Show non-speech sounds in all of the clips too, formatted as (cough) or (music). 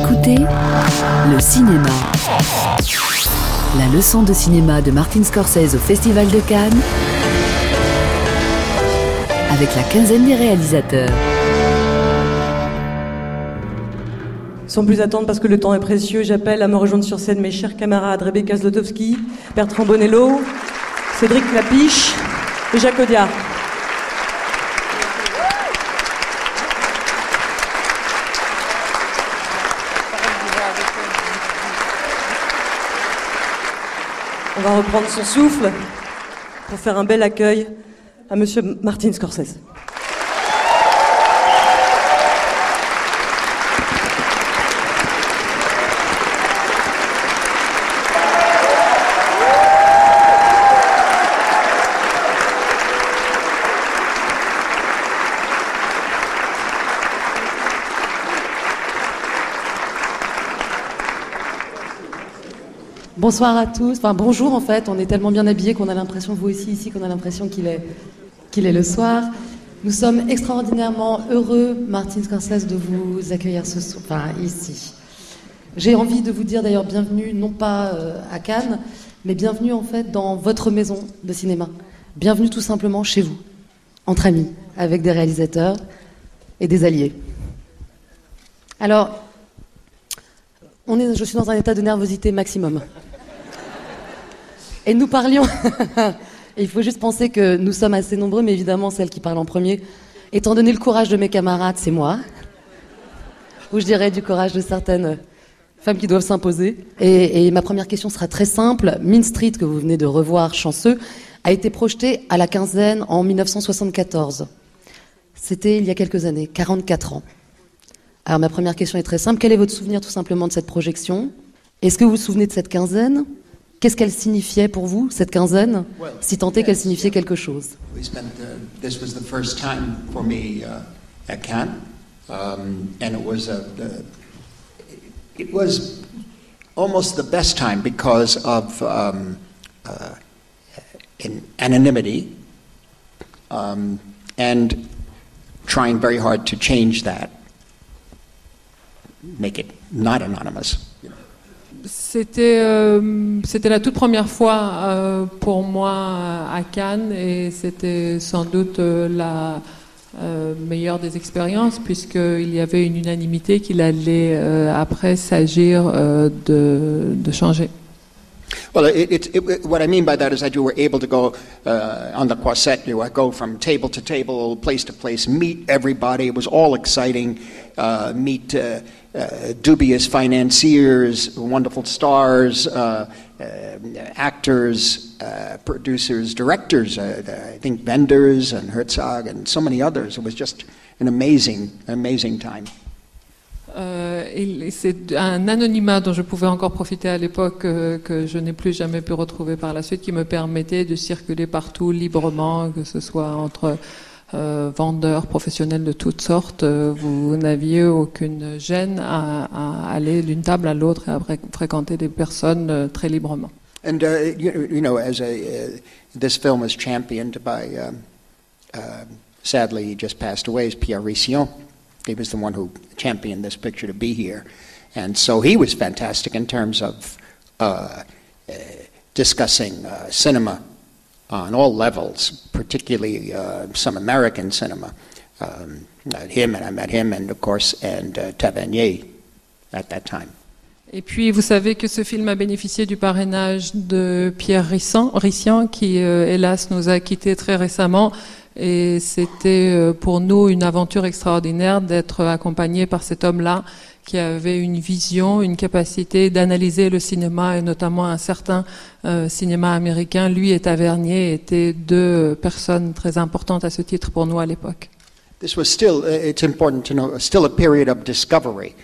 écoutez le cinéma. La leçon de cinéma de Martin Scorsese au Festival de Cannes avec la quinzaine des réalisateurs. Sans plus attendre, parce que le temps est précieux, j'appelle à me rejoindre sur scène mes chers camarades Rebecca Zlotowski, Bertrand Bonello, Cédric Lapiche et Jacques Audiard. On reprendre son souffle pour faire un bel accueil à Monsieur Martin Scorsese. Bonsoir à tous. Enfin, bonjour en fait. On est tellement bien habillés qu'on a l'impression, vous aussi ici, qu'on a l'impression qu'il est, est le soir. Nous sommes extraordinairement heureux, Martin Scorsese, de vous accueillir ce soir, enfin, ici. J'ai envie de vous dire d'ailleurs bienvenue, non pas euh, à Cannes, mais bienvenue en fait dans votre maison de cinéma. Bienvenue tout simplement chez vous, entre amis, avec des réalisateurs et des alliés. Alors, on est, je suis dans un état de nervosité maximum. Et nous parlions. (laughs) Il faut juste penser que nous sommes assez nombreux, mais évidemment, celle qui parle en premier, étant donné le courage de mes camarades, c'est moi. Ou je dirais du courage de certaines femmes qui doivent s'imposer. Et, ma première question sera très simple. Mean Street, que vous venez de revoir, chanceux, a été projeté à la quinzaine en 1974. C'était il y a quelques années, 44 ans. Alors ma première question est très simple. Quel est votre souvenir tout simplement de cette projection? Est-ce que vous vous souvenez de cette quinzaine? Qu'est-ce qu'elle signifiait pour vous, cette quinzaine, si tant est qu'elle signifiait quelque chose? We spent the, this was the first time for me at Cannes, and it was almost the best time because of um, uh, anonymity um, and trying very hard to change that, make it not anonymous. C'était euh, c'était la toute première fois euh, pour moi à Cannes et c'était sans doute euh, la euh, meilleure des expériences puisqu'il y avait une unanimité qu'il allait euh, après s'agir euh, de, de changer. Well, it, it, it, what I mean by that is that you were able to go uh, on the quartet, you go from table to table, place to place, meet everybody. It was all exciting. Uh, meet uh, uh dubious financiers, wonderful stars, uh, uh, actors, producers, directors, I think vendors and Herzog and so many others. It was just an amazing, amazing time. Euh, c'est un anonymat dont je pouvais encore profiter à l'époque euh, que je n'ai plus jamais pu retrouver par la suite, qui me permettait de circuler partout librement, que ce soit entre euh, vendeurs professionnels de toutes sortes. Vous n'aviez aucune gêne à, aller d'une table à l'autre et à fréquenter des personnes très librement. And uh, you, you, know, as a, uh, this film was championed by, uh, sadly, he just passed away, Pierre Rission. He was the one who championed this picture to be here. And so he was fantastic in terms of uh, uh, discussing uh, cinema on all levels, particularly uh, some American cinema. Um, him, and I met him, and of course, and uh, Tavernier at that time. Et puis, vous savez que ce film a bénéficié du parrainage de Pierre Rissian, qui, euh, hélas, nous a quittés très récemment. Et c'était euh, pour nous une aventure extraordinaire d'être accompagné par cet homme-là qui avait une vision, une capacité d'analyser le cinéma et notamment un certain euh, cinéma américain. Lui et Tavernier étaient deux personnes très importantes à ce titre pour nous à l'époque. This was still, uh, it's important to know, still a period of discovery,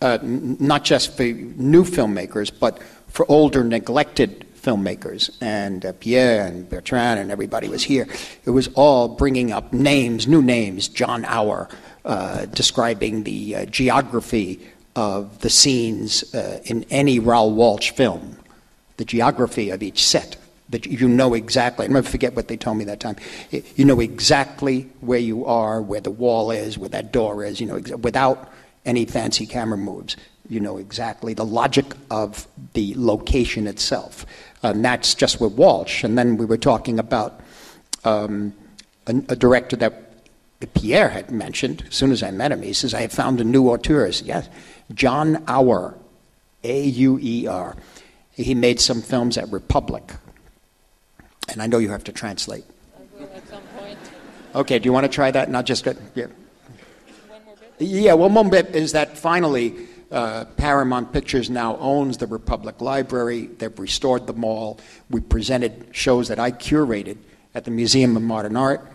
uh, not just for new filmmakers, but for older, neglected filmmakers, and uh, Pierre and Bertrand and everybody was here. It was all bringing up names, new names. John Auer, uh, describing the uh, geography of the scenes uh, in any Raoul Walsh film, the geography of each set. That you know exactly. I never forget what they told me that time. You know exactly where you are, where the wall is, where that door is. You know without any fancy camera moves. You know exactly the logic of the location itself. And that's just with Walsh. And then we were talking about um, a, a director that Pierre had mentioned as soon as I met him. He says, I have found a new auteur. Yes, John Auer, A U E R. He made some films at Republic. And I know you have to translate. Okay, do you want to try that? Not just get, yeah. Yeah, one more bit is that finally uh, Paramount Pictures now owns the Republic Library. They've restored the mall. We presented shows that I curated at the Museum of Modern Art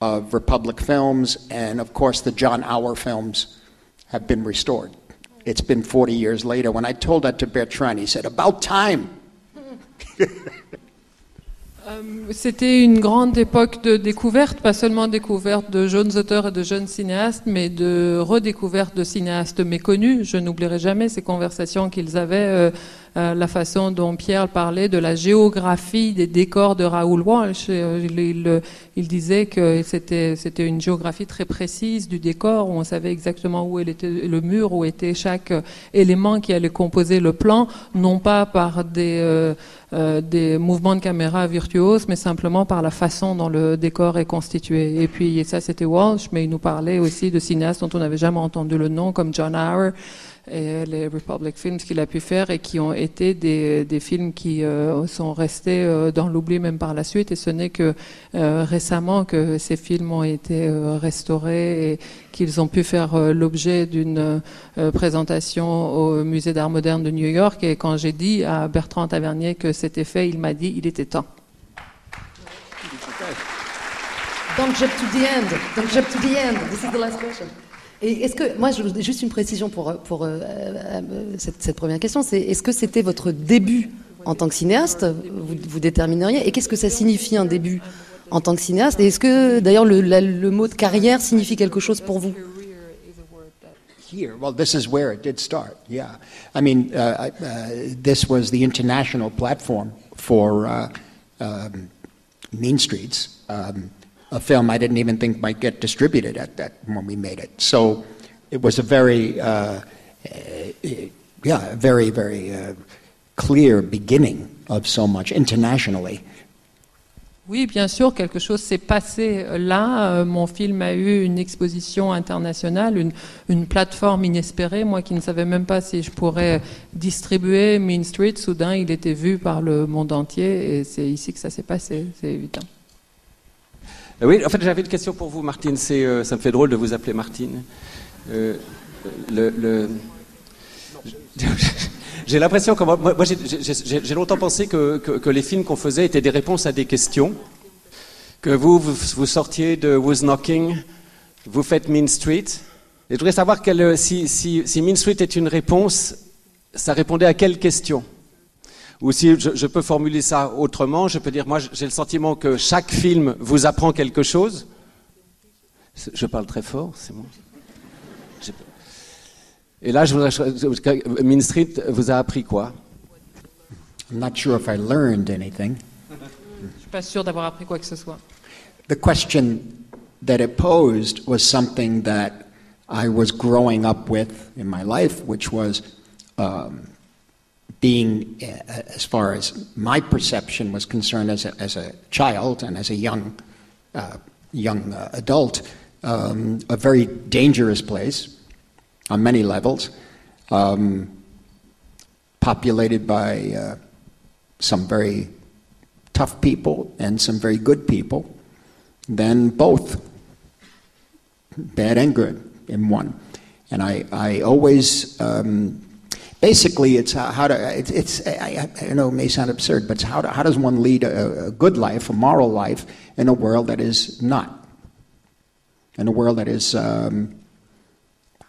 of Republic films, and of course, the John Auer films have been restored. It's been 40 years later. When I told that to Bertrand, he said, About time! (laughs) Euh, C'était une grande époque de découverte, pas seulement découverte de jeunes auteurs et de jeunes cinéastes, mais de redécouverte de cinéastes méconnus. Je n'oublierai jamais ces conversations qu'ils avaient, euh, euh, la façon dont Pierre parlait de la géographie des décors de Raoul Walsh. Euh, Il, il- disait que c'était une géographie très précise du décor, où on savait exactement où était le mur, où était chaque euh, élément qui allait composer le plan, non pas par des euh, euh, mouvements de caméra virtuoses, mais simplement par la façon dont le décor est constitué. Et puis et ça, c'était Walsh, mais il nous parlait aussi de cinéastes dont on n'avait jamais entendu le nom, comme John Auer et les Republic Films qu'il a pu faire et qui ont été des, des films qui euh, sont restés euh, dans l'oubli même par la suite. Et ce n'est que euh, récemment que ces films ont été restaurés et qu'ils ont pu faire l'objet d'une présentation au Musée d'art moderne de New York. Et quand j'ai dit à Bertrand Tavernier que c'était fait, il m'a dit il était temps. Don't jump to the end. Don't jump to the question. Et est-ce que, moi, juste une précision pour, pour euh, euh, cette, première question, c'est est-ce que c'était votre début en tant que cinéaste vous, vous détermineriez Et qu'est-ce que ça signifie un début en tant que cinéaste Et est-ce que, d'ailleurs, le, mot de carrière signifie quelque chose pour vous? Here, well, this is where it did start. Yeah, I mean, uh, uh, this was the international platform for uh, um, Streets, um, a film I didn't even think might get distributed at that when we made it. So it was a very, uh, uh, yeah, very, very uh, clear beginning of so much internationally. Oui, bien sûr, quelque chose s'est passé là. Euh, Mon film a eu une exposition internationale, une, une plateforme inespérée. Moi qui ne savais même pas si je pourrais distribuer Mean Street, soudain il était vu par le monde entier et c'est ici que ça s'est passé, c'est évident. Euh, Oui, en fait, j'avais une question pour vous, Martine. Euh, ça me fait drôle de vous appeler Martine. Euh, (laughs) J'ai l'impression que moi, j'ai- longtemps pensé que, les films qu'on faisait étaient des réponses à des questions. Que vous, vous, vous sortiez de Who's Knocking, vous faites Mean Street. Et je voudrais savoir quelle- si, si, si Mean Street est une réponse, ça répondait à quelle question? Ou si je, je peux formuler ça autrement, je peux dire, moi j'ai le sentiment que chaque film vous apprend quelque chose. Je parle très fort, c'est bon. Et là, je voudrais, Mean Street vous a appris quoi? I'm not sure if I learned anything. Je suis pas sûr d'avoir appris quoi que ce soit. The question that it posed was something that I was growing up with in my life, which was um, being, uh, as far as my perception was concerned as a, as a child and as a young, uh, young uh, adult, um, a very dangerous place on many levels, um, populated by uh, some very tough people and some very good people, then both, bad and good, in one. And I, I always, um, basically, it's how, how to, it's, it's I, I, I know it may sound absurd, but it's how, to, how does one lead a, a good life, a moral life, in a world that is not? In a world that is, um,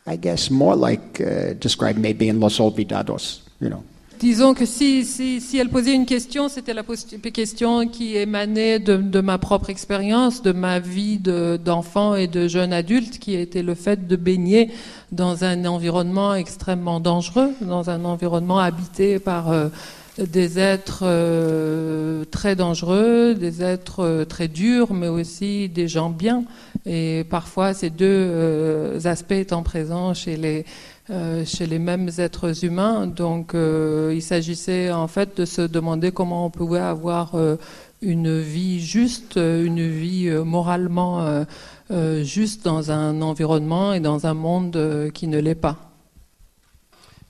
I guess, more like uh, described maybe in Los Olvidados, you know. Disons que si, si, si elle posait une question, c'était la question qui émanait de, ma propre expérience, de ma vie de- d'enfant et de jeune adulte, qui était le fait de baigner dans un environnement extrêmement dangereux, dans un environnement habité par euh, des êtres euh, très dangereux, des êtres euh, très durs, mais aussi des gens bien. Et parfois, ces deux aspects étant présents chez les chez les mêmes êtres humains. Donc il s'agissait en fait de se demander comment on pouvait avoir une vie juste, une vie moralement juste dans un environnement et dans un monde qui ne l'est pas.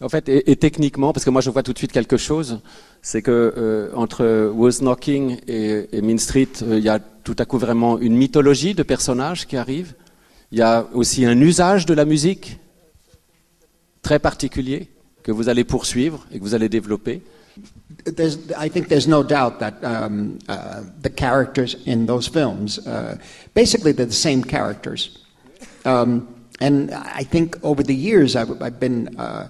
En fait, et, techniquement, parce que moi je vois tout de suite quelque chose, c'est que euh, entre Knocking et, et Mean Street, euh, il y a tout à coup vraiment une mythologie de personnages qui arrive. Il y a aussi un usage de la musique très particulier que vous allez poursuivre et que vous allez développer. There's, I think there's no doubt that um, uh, the characters in those films, uh, basically, they're the same characters. Um, and I think over the years, I've, I've been uh,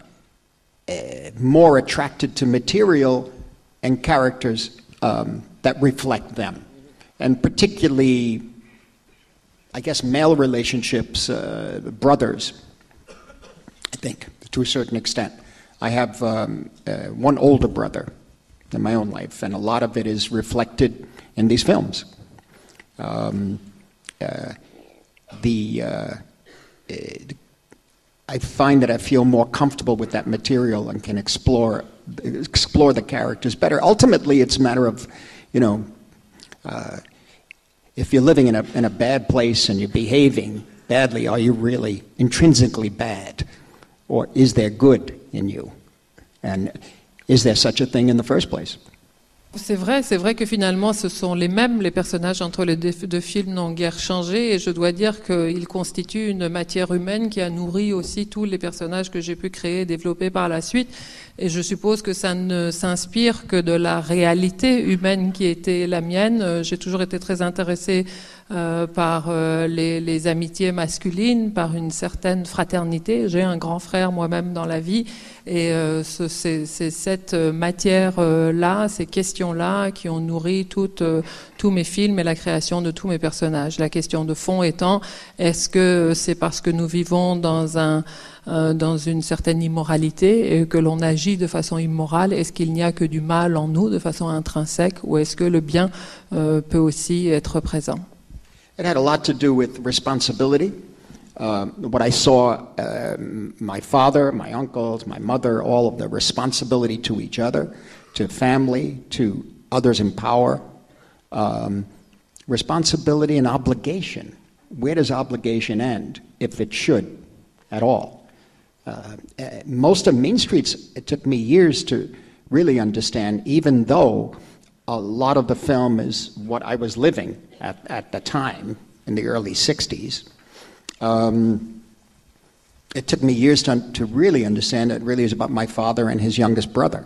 uh, more attracted to material and characters um, that reflect them. And particularly, I guess, male relationships, uh, brothers, I think, to a certain extent. I have um, uh, one older brother in my own life, and a lot of it is reflected in these films. Um, uh, the, uh, the I find that I feel more comfortable with that material and can explore explore the characters better. Ultimately, it's a matter of, you know, uh, if you're living in a in a bad place and you're behaving badly, are you really intrinsically bad, or is there good in you, and is there such a thing in the first place? C'est vrai, c'est vrai que finalement ce sont les mêmes, les personnages entre les deux films n'ont guère changé et je dois dire qu'ils constituent une matière humaine qui a nourri aussi tous les personnages que j'ai pu créer et développer par la suite. Et je suppose que ça ne s'inspire que de la réalité humaine qui était la mienne. J'ai toujours été très intéressée euh, par euh, les, les, amitiés masculines, par une certaine fraternité. J'ai un grand frère moi-même dans la vie et euh, c'est cette matière-là, ces questions-là qui ont nourri tous mes films et la création de tous mes personnages. La question de fond étant, est-ce que c'est parce que nous vivons dans un dans une certaine immoralité et que l'on agit de façon immorale Est-ce qu'il n'y a que du mal en nous de façon intrinsèque ou est-ce que le bien peut aussi être présent? It had a lot to do with responsibility. Uh, what I saw uh, my father, my uncles, my mother, all of the responsibility to each other, to family, to others in power. Um, responsibility and obligation. Where does obligation end, if it should at all? Uh, uh most of Main Streets, it took me years to really understand, even though a lot of the film is what I was living at, at the time in the early 60s. Um, it took me years to, to really understand it really is about my father and his youngest brother.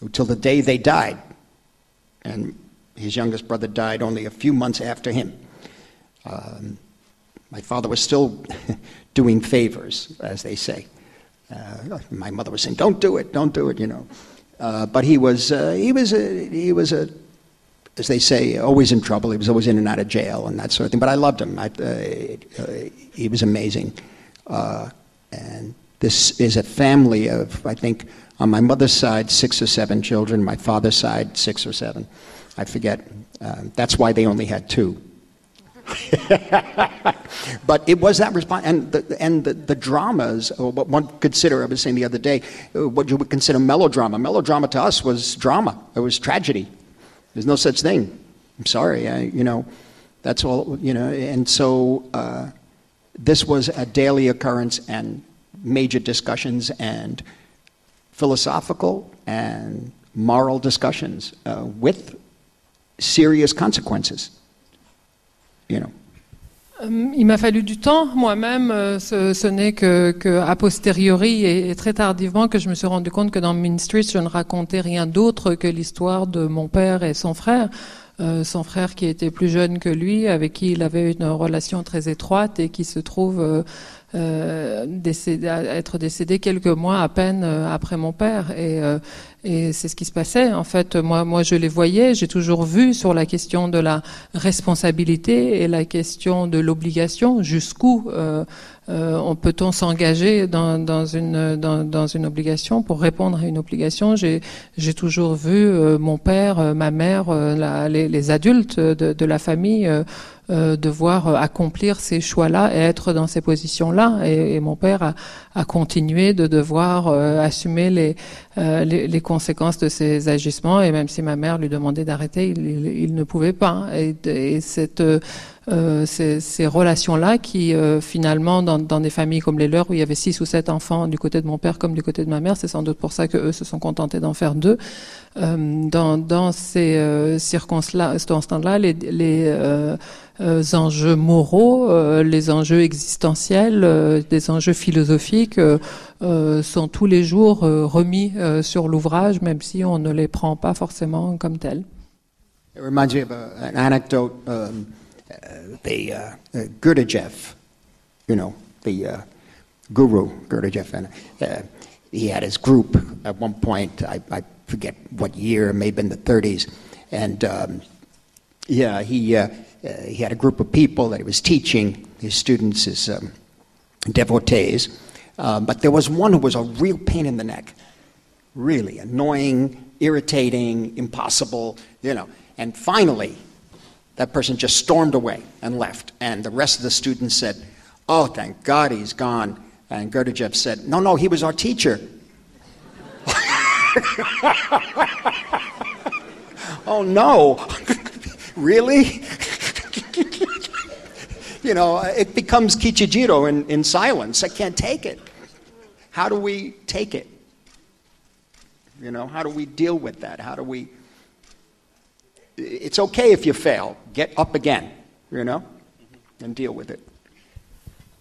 Until the day they died. And his youngest brother died only a few months after him. Um, my father was still (laughs) doing favors, as they say. Uh, my mother was saying, "Don't do it, don't do it," you know. Uh, but he was uh, he was a, he was a as they say, always in trouble. He was always in and out of jail and that sort of thing. But I loved him. I, uh, uh, he was amazing. Uh, and this is a family of, I think, on my mother's side, six or seven children. My father's side, six or seven. I forget. Uh, that's why they only had two. (laughs) but it was that response, and the, and the, the dramas, what one consider, I was saying the other day, uh, what you would consider melodrama. Melodrama to us was drama. It was tragedy. There's no such thing. I'm sorry. I, you know, that's all. You know, and so uh, this was a daily occurrence and major discussions and philosophical and moral discussions uh, with serious consequences. Euh, il m'a fallu du temps moi-même. Euh, ce, n'est que, a posteriori et, très tardivement que je me suis rendu compte que dans Mean Street, je ne racontais rien d'autre que l'histoire de mon père et son frère. Euh, son frère qui était plus jeune que lui, avec qui il avait une relation très étroite et qui se trouve euh, décédé, être décédé quelques mois à peine euh, après mon père. Et, euh, et c'est ce qui se passait. En fait, moi, moi, je les voyais. J'ai toujours vu sur la question de la responsabilité et la question de l'obligation. Jusqu'où euh, on peut-on s'engager dans, une dans, une obligation pour répondre à une obligation? J'ai toujours vu mon père, ma mère, les, adultes de la famille euh, devoir accomplir ces choix-là et être dans ces positions-là. Et, mon père a, a, continué de devoir assumer les, les, conséquences de ses agissements. Et même si ma mère lui demandait d'arrêter, il, il, ne pouvait pas. Et, et cette euh, ces, ces relations-là qui, euh, finalement, dans, dans, des familles comme les leurs, où il y avait six ou sept enfants du côté de mon père comme du côté de ma mère, c'est sans doute pour ça que eux se sont contentés d'en faire deux. Euh, dans, dans, ces euh, circonstances-là, les, les euh, enjeux moraux, les enjeux existentiels, des enjeux philosophiques sont tous les jours remis sur l'ouvrage, même si on ne les prend pas forcément comme tels. It reminds me of an anecdote. Um, the uh, uh, Gurdjieff, you know, the uh, guru Gurdjieff, and uh, he had his group at one point. I, I, forget what year, maybe in the 30s, and um, yeah, he uh, uh, he had a group of people that he was teaching his students, his um, devotees. Um, but there was one who was a real pain in the neck, really annoying, irritating, impossible, you know. And finally, that person just stormed away and left. And the rest of the students said, Oh, thank God he's gone. And Gurdjieff said, No, no, he was our teacher. (laughs) oh, no. (laughs) really? (laughs) you know, it becomes Kichijiro in, in silence. I can't take it. How do we take it? You know, how do we deal with that? How do we it's okay if you fail. Get up again, you know, and deal with it.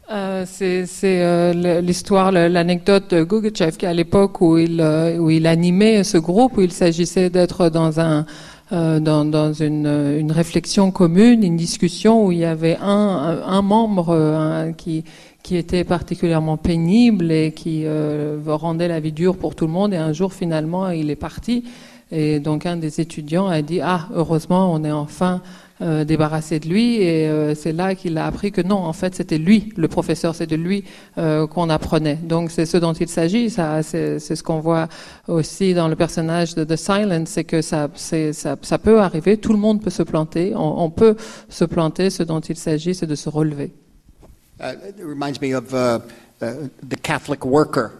Euh, c'est euh, l'histoire, l'anecdote de Gugachev, à l'époque où il, euh, où il animait ce groupe, où il s'agissait d'être dans, un, euh, dans, dans une, une, réflexion commune, une discussion où il y avait un, un membre un, qui, qui était particulièrement pénible et qui rendait la vie dure pour tout le monde. Et un jour, finalement, il est parti. Et donc un des étudiants a dit ah heureusement on est enfin euh, débarrassé de lui et euh, c'est là qu'il a appris que non en fait c'était lui le professeur c'est de lui euh, qu'on apprenait. Donc c'est ce dont il s'agit. Ça c'est ce qu'on voit aussi dans le personnage de The Silence c'est que ça, ça ça peut arriver. Tout le monde peut se planter. On, peut se planter. Ce dont il s'agit c'est de se relever. Uh, it reminds me of uh, uh, the Catholic Worker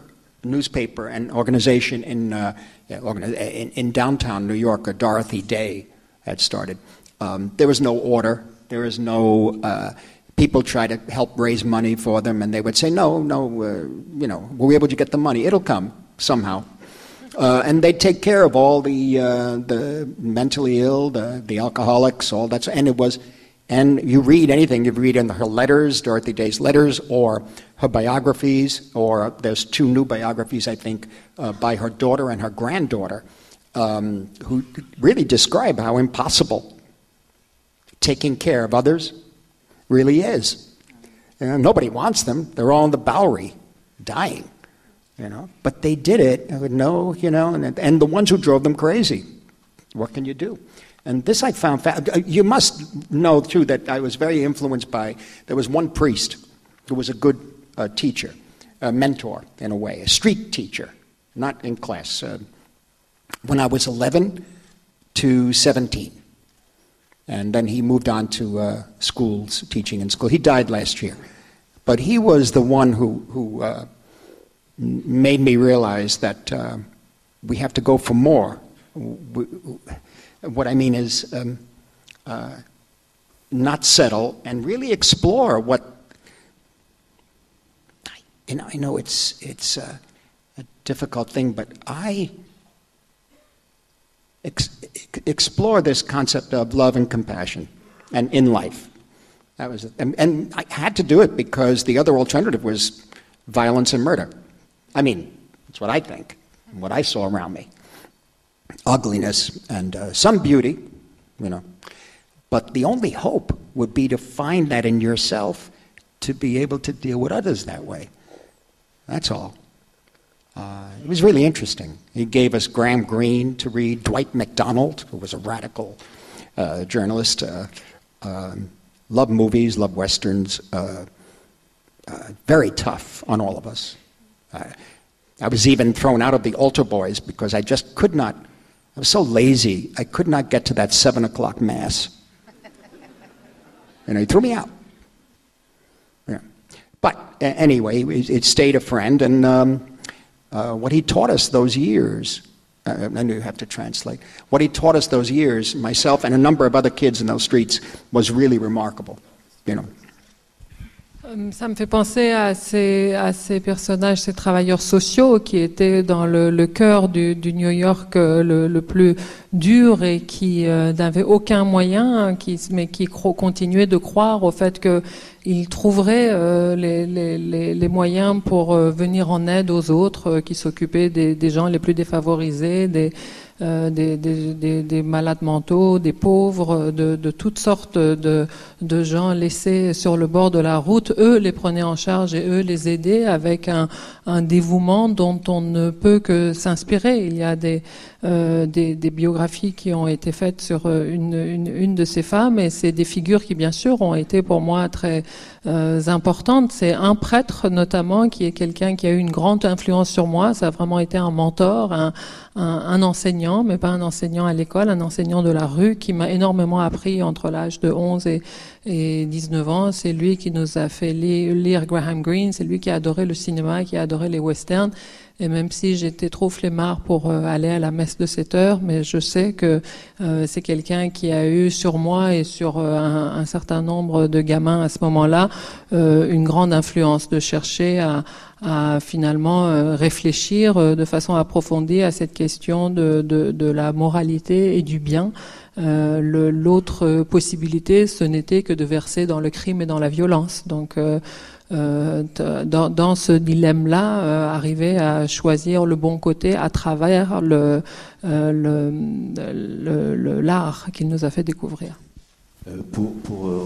newspaper and organization in uh, in, downtown New York, Dorothy Day had started. Um, there was no order. There was no. Uh, people try to help raise money for them, and they would say, "No, no, uh, you know, we'll be able to get the money. It'll come somehow." Uh, and they take care of all the uh, the mentally ill, the the alcoholics, all that. And it was, and you read anything you read in her letters, Dorothy Day's letters, or her biographies, or there's two new biographies, I think, uh, by her daughter and her granddaughter, um, who really describe how impossible taking care of others really is. Nobody wants them. They're all in the Bowery, dying. You know, but they did it no, you know, and, and the ones who drove them crazy. What can you do? And this I found. Fa- you must know too that I was very influenced by. There was one priest who was a good a teacher, a mentor in a way, a street teacher, not in class. Uh, when I was 11 to 17. And then he moved on to uh, schools, teaching in school. He died last year. But he was the one who, who uh, made me realize that uh, we have to go for more. What I mean is um, uh, not settle and really explore what and I know it's, it's a, a difficult thing, but I ex- explore this concept of love and compassion and in life. That was, and, and I had to do it because the other alternative was violence and murder. I mean, that's what I think, and what I saw around me. Ugliness and uh, some beauty, you know. But the only hope would be to find that in yourself to be able to deal with others that way. That's all. Uh, it was really interesting. He gave us Graham Greene to read, Dwight MacDonald, who was a radical uh, journalist, uh, um, loved movies, loved westerns, uh, uh, very tough on all of us. I was even thrown out of the altar boys because I just could not, I was so lazy, I could not get to that 7 o'clock mass. Know, he threw me out. Yeah. But anyway, it, it stayed a friend, and um, uh, what he taught us those years, uh, I knew you have to translate, what he taught us those years, myself and a number of other kids in those streets, was really remarkable. You know. Euh, Ça me fait penser à ces, à ces personnages, ces travailleurs sociaux qui étaient dans le, le cœur du, du New York euh, le, le plus dur et qui euh, n'avaient aucun moyen, qui, mais qui cro- continuaient de croire au fait qu'ils trouveraient euh, les, les, les, moyens pour euh, venir en aide aux autres, qui s'occupaient des, des gens les plus défavorisés, des, euh, des, des, des, des malades mentaux, des pauvres, de, de toutes sortes de, de gens laissés sur le bord de la route. Eux les prenaient en charge et eux les aidaient avec un, un dévouement dont on ne peut que s'inspirer. Il y a des, euh, des, biographies qui ont été faites sur euh, une, une, une de ces femmes et c'est des figures qui bien sûr ont été pour moi très euh, importantes. C'est un prêtre notamment qui est quelqu'un qui a eu une grande influence sur moi. Ça a vraiment été un mentor, un, un, un enseignant, mais pas un enseignant à l'école, un enseignant de la rue qui m'a énormément appris entre l'âge de 11 et, et 19 ans. C'est lui qui nous a fait li- lire Graham Greene, c'est lui qui a adoré le cinéma, qui a adoré les westerns. Et même si j'étais trop flemmard pour euh, aller à la messe de 7 heures, mais je sais que euh, c'est quelqu'un qui a eu sur moi et sur euh, un, un certain nombre de gamins à ce moment-là euh, une grande influence de chercher à, à finalement euh, réfléchir de façon approfondie à cette question de, de, de la moralité et du bien. Euh, L'autre possibilité, ce n'était que de verser dans le crime et dans la violence. Donc, euh, dans, ce dilemme-là, euh, arriver à choisir le bon côté à travers euh, l'art qu'il nous a fait découvrir. Pour,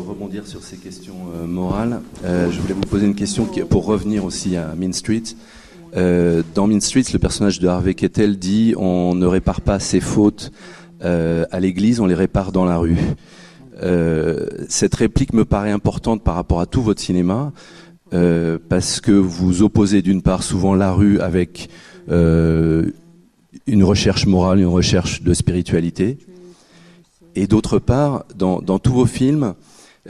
rebondir sur ces questions morales, je voulais vous poser une question pour revenir aussi à Mean Street. Dans Mean Street, le personnage de Harvey Kettel dit on ne répare pas ses fautes à l'église, on les répare dans la rue. Cette réplique me paraît importante par rapport à tout votre cinéma, euh, parce que vous opposez d'une part souvent la rue avec euh, une recherche morale, une recherche de spiritualité, et d'autre part, dans, tous vos films,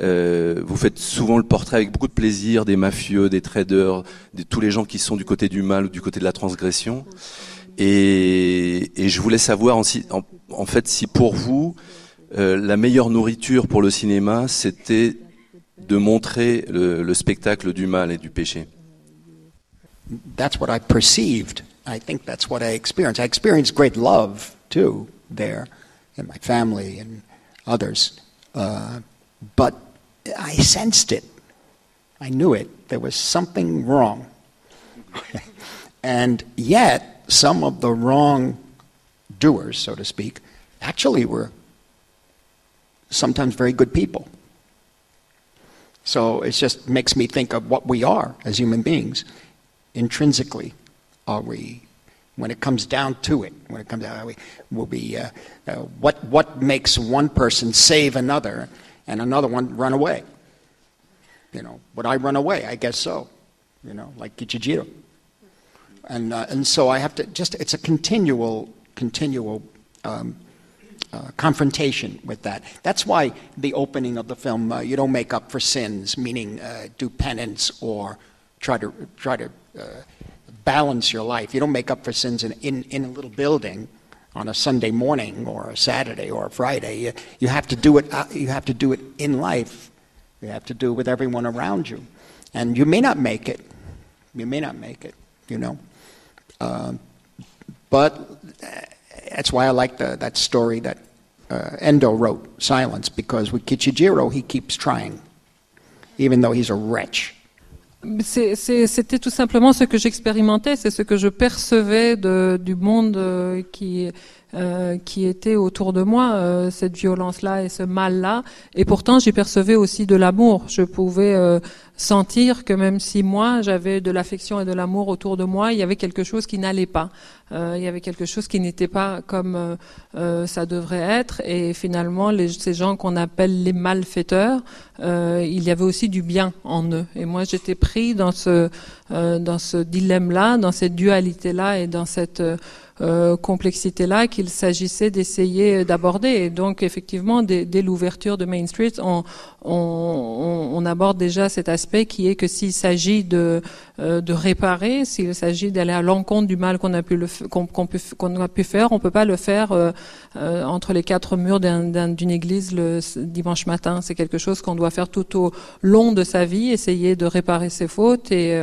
euh, vous faites souvent le portrait avec beaucoup de plaisir des mafieux, des traders, de tous les gens qui sont du côté du mal ou du côté de la transgression. Et, je voulais savoir en, fait si pour vous, la meilleure nourriture pour le cinéma, c'était de montrer le, le spectacle du mal et du péché. that's what I perceived. I think that's what I experienced. I experienced great love too there, in my family and others. Uh, but I sensed it. I knew it. There was something wrong. (laughs) and yet, some of the wrong doers, so to speak, actually were sometimes very good people. So it just makes me think of what we are as human beings. Intrinsically are we? When it comes down to it when it comes down we will be uh, uh, what what makes one person save another and another one run away? You know would i run away? I guess so you know like Kichijiro. and uh, and so i have to just it's a continual continual um, uh, confrontation with that. That's why the opening of the film, uh, you don't make up for sins, meaning uh, do penance or try to try to uh, balance your life. You don't make up for sins in, in, in a little building on a Sunday morning or a Saturday or a Friday. You, you have to do it. Uh, you have to do it in life. You have to do it with everyone around you, and you may not make it. You may not make it. You know. But that's why I like the, that story that uh, Endo wrote, Silence, because with Kichijiro, he keeps trying, even though he's a wretch. C'était tout simplement ce que j'expérimentais, c'est ce que je percevais de- du monde euh, qui, euh, qui était autour de moi, euh, cette violence-là et ce mal-là. Et pourtant, j'y percevais aussi de l'amour. Je pouvais euh, sentir que même si moi, j'avais de l'affection et de l'amour autour de moi, il y avait quelque chose qui n'allait pas. Euh, il y avait quelque chose qui n'était pas comme euh, ça devrait être. Et finalement, les, ces gens qu'on appelle les malfaiteurs, il y avait aussi du bien en eux. Et moi, j'étais pris dans ce dans ce dilemme-là, dans cette dualité-là et dans cette euh, complexité-là qu'il s'agissait d'essayer d'aborder. Et donc, effectivement, dès, dès l'ouverture de Main Street, on, on, on, aborde déjà cet aspect qui est que s'il s'agit de, euh, de réparer, s'il s'agit d'aller à l'encontre du mal qu'on a pu qu'on a pu faire, on peut pas le faire euh, euh, entre les quatre murs d'une église le dimanche matin. C'est quelque chose qu'on doit faire tout au long de sa vie, essayer de réparer ses fautes et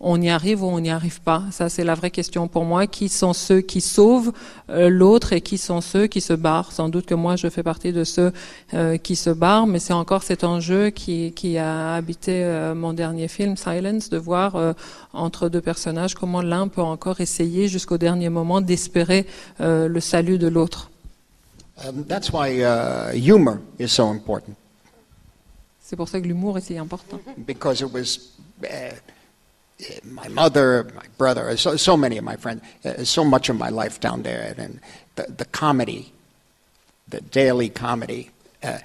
on y arrive ou on n'y arrive pas. Ça c'est la vraie question pour moi. Qui sont ceux qui sauvent l'autre et qui sont ceux qui se barrent? Sans doute que moi je fais partie de ceux qui se barrent, mais c'est encore cet enjeu qui, qui a habité mon dernier film Silence de voir entre deux personnages, comment l'un peut encore essayer jusqu'au dernier moment d'espérer euh, le salut de l'autre. Um, that's why uh, humor is so important. C'est pour ça que l'humour est si important. Because it was uh, my mother, my brother, so, so many of my friends, uh, so much of my life down there, and the, the comedy, the daily comedy, uh,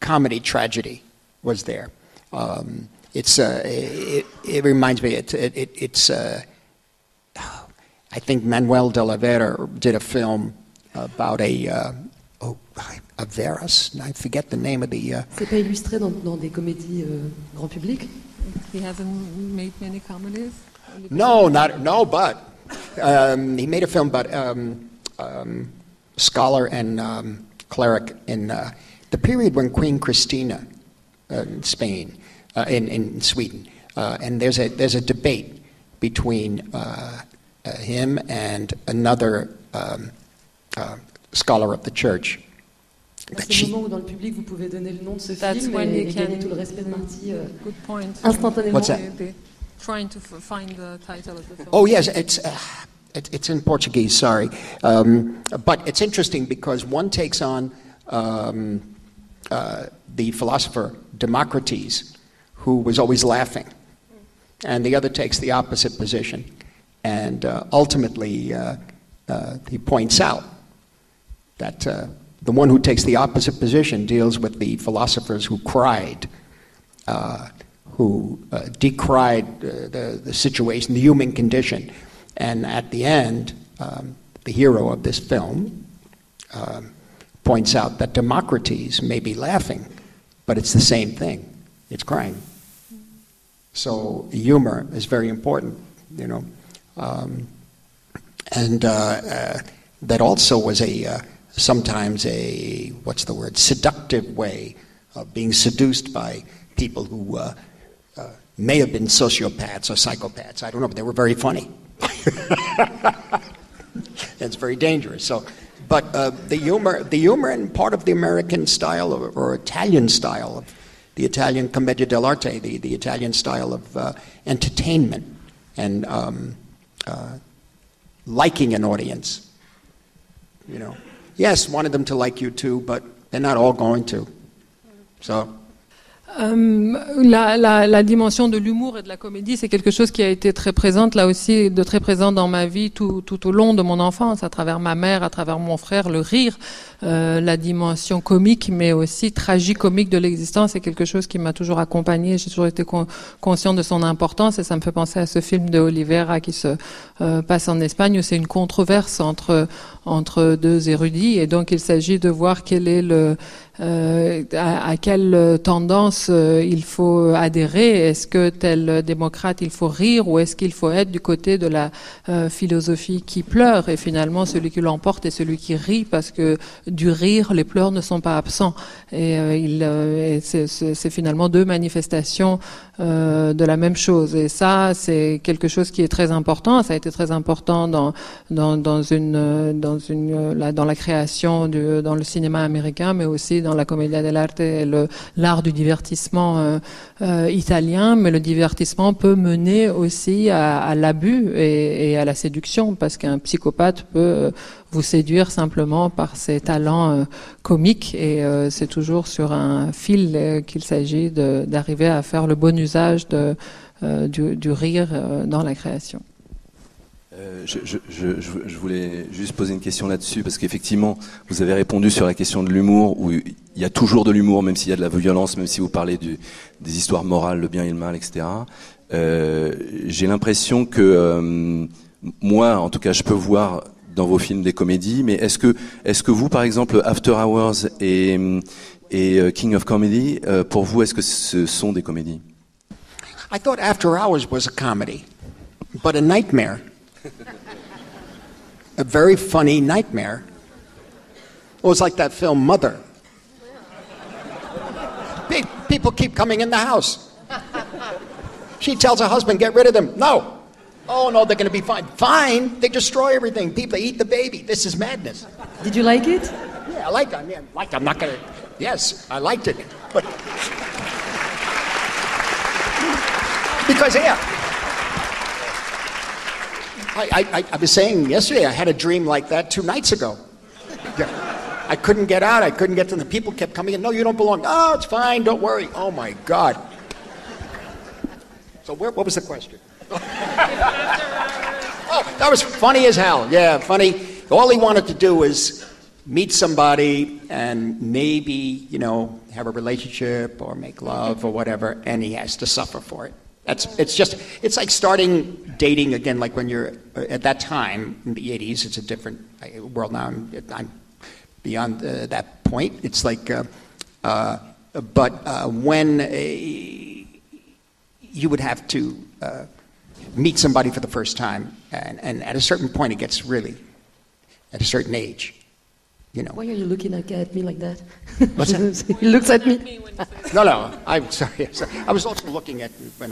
comedy tragedy was there. Um, it's uh, it, it, reminds me it, it, it's uh, I think Manuel de la Vera did a film about a uh, oh a Veras I forget the name of the. Uh, C'est pas illustré dans, dans des comédies euh, grand public. He hasn't made many comedies. No, not no, but um, he made a film about um, um, scholar and um, cleric in uh, the period when Queen Christina uh, in Spain uh, in, in Sweden. Uh, and there's a, there's a debate between uh, him and another um, scholar of the church. C'est le moment où dans le public vous pouvez donner le nom de ce That's film et, et gagner tout le respect de Marty euh, instantanément. What's that? Trying to find the title of the film. Oh yes, it's uh, it, it's in Portuguese. Sorry, um, but it's interesting because one takes on um, uh, the philosopher Democritus, who was always laughing. And the other takes the opposite position. And uh, ultimately, uh, uh, he points out that the one who takes the opposite position deals with the philosophers who cried, who decried the, the situation, the human condition. And at the end, um, the hero of this film um, points out that Democritus may be laughing, but it's the same thing. It's crying. So humor is very important, you know. Um, and uh, uh, that also was a uh, sometimes a what's the word seductive way of being seduced by people who uh, uh, may have been sociopaths or psychopaths. I don't know, but they were very funny. (laughs) it's very dangerous. So, but uh, the humor, the humor, and part of the American style or, or Italian style of the Italian commedia dell'arte, the, the Italian style of uh, entertainment and um, uh, liking an audience. You know, yes, wanted them to like you too, but they're not all going to. So Euh, la, la, la, dimension de l'humour et de la comédie, c'est quelque chose qui a été très présente là aussi, de très présent dans ma vie tout, tout, au long de mon enfance, à travers ma mère, à travers mon frère, le rire, euh, la dimension comique, mais aussi tragique-comique de l'existence, c'est quelque chose qui m'a toujours accompagné. J'ai toujours été conscient de son importance et ça me fait penser à ce film de Oliveira qui se euh, passe en Espagne où c'est une controverse entre entre deux érudits et donc il s'agit de voir quel est le euh, à, quelle tendance euh, il faut adhérer? Est-ce que tel démocrate il faut rire ou est-ce qu'il faut être du côté de la euh, philosophie qui pleure? Et finalement celui qui l'emporte est celui qui rit parce que du rire les pleurs ne sont pas absents et, il c'est finalement deux manifestations de la même chose et ça c'est quelque chose qui est très important. Ça a été très important dans dans, dans une dans une la, dans la création du, dans le cinéma américain mais aussi dans la commedia dell'arte et l'art du divertissement euh, euh, italien, mais le divertissement peut mener aussi à, l'abus et, à la séduction, parce qu'un psychopathe peut euh, vous séduire simplement par ses talents comiques, et c'est toujours sur un fil qu'il s'agit d'arriver à faire le bon usage de, du, rire dans la création. Euh, je, voulais juste poser une question là-dessus, parce qu'effectivement, vous avez répondu sur la question de l'humour, où il y a toujours de l'humour, même s'il y a de la violence, même si vous parlez des histoires morales, le bien et le mal, etc. Euh, j'ai l'impression que, euh, moi, en tout cas, je peux voir dans vos films des comédies, mais est-ce que, est-ce que vous, par exemple, After Hours et, King of Comedy, pour vous, est-ce que ce sont des comédies? I thought After Hours was a comedy, but a nightmare. A very funny nightmare. It was like that film Mother. People keep coming in the house. She tells her husband, get rid of them. No. Oh, no, they're going to be fine. Fine. They destroy everything. People eat the baby. This is madness. Did you like it Yeah, I like. I mean, I like. I'm not gonna. Yes, I liked it, but because yeah, I, I, I- I was saying yesterday I had a dream like that two nights ago. Yeah. I couldn't get out. I couldn't get to the people kept coming in. No, you don't belong. Oh, it's fine. Don't worry. Oh my God. So where, what was the question? (laughs) oh, that was funny as hell. Yeah, funny. All he wanted to do was meet somebody and maybe, you know, have a relationship or make love or whatever, and he has to suffer for it. That's, it's just, it's like starting dating again, like when you're, uh, at that time, in the 80s, it's a different uh, world now. I'm, I'm beyond uh, that point. It's like, uh, uh, but uh, when you would have to meet somebody for the first time, and, and at a certain point, it gets really, at a certain age, you know. Why are you looking at at me like that? What's that? (laughs) he looks at me. No, no, I'm sorry. I'm sorry. I was also looking at you when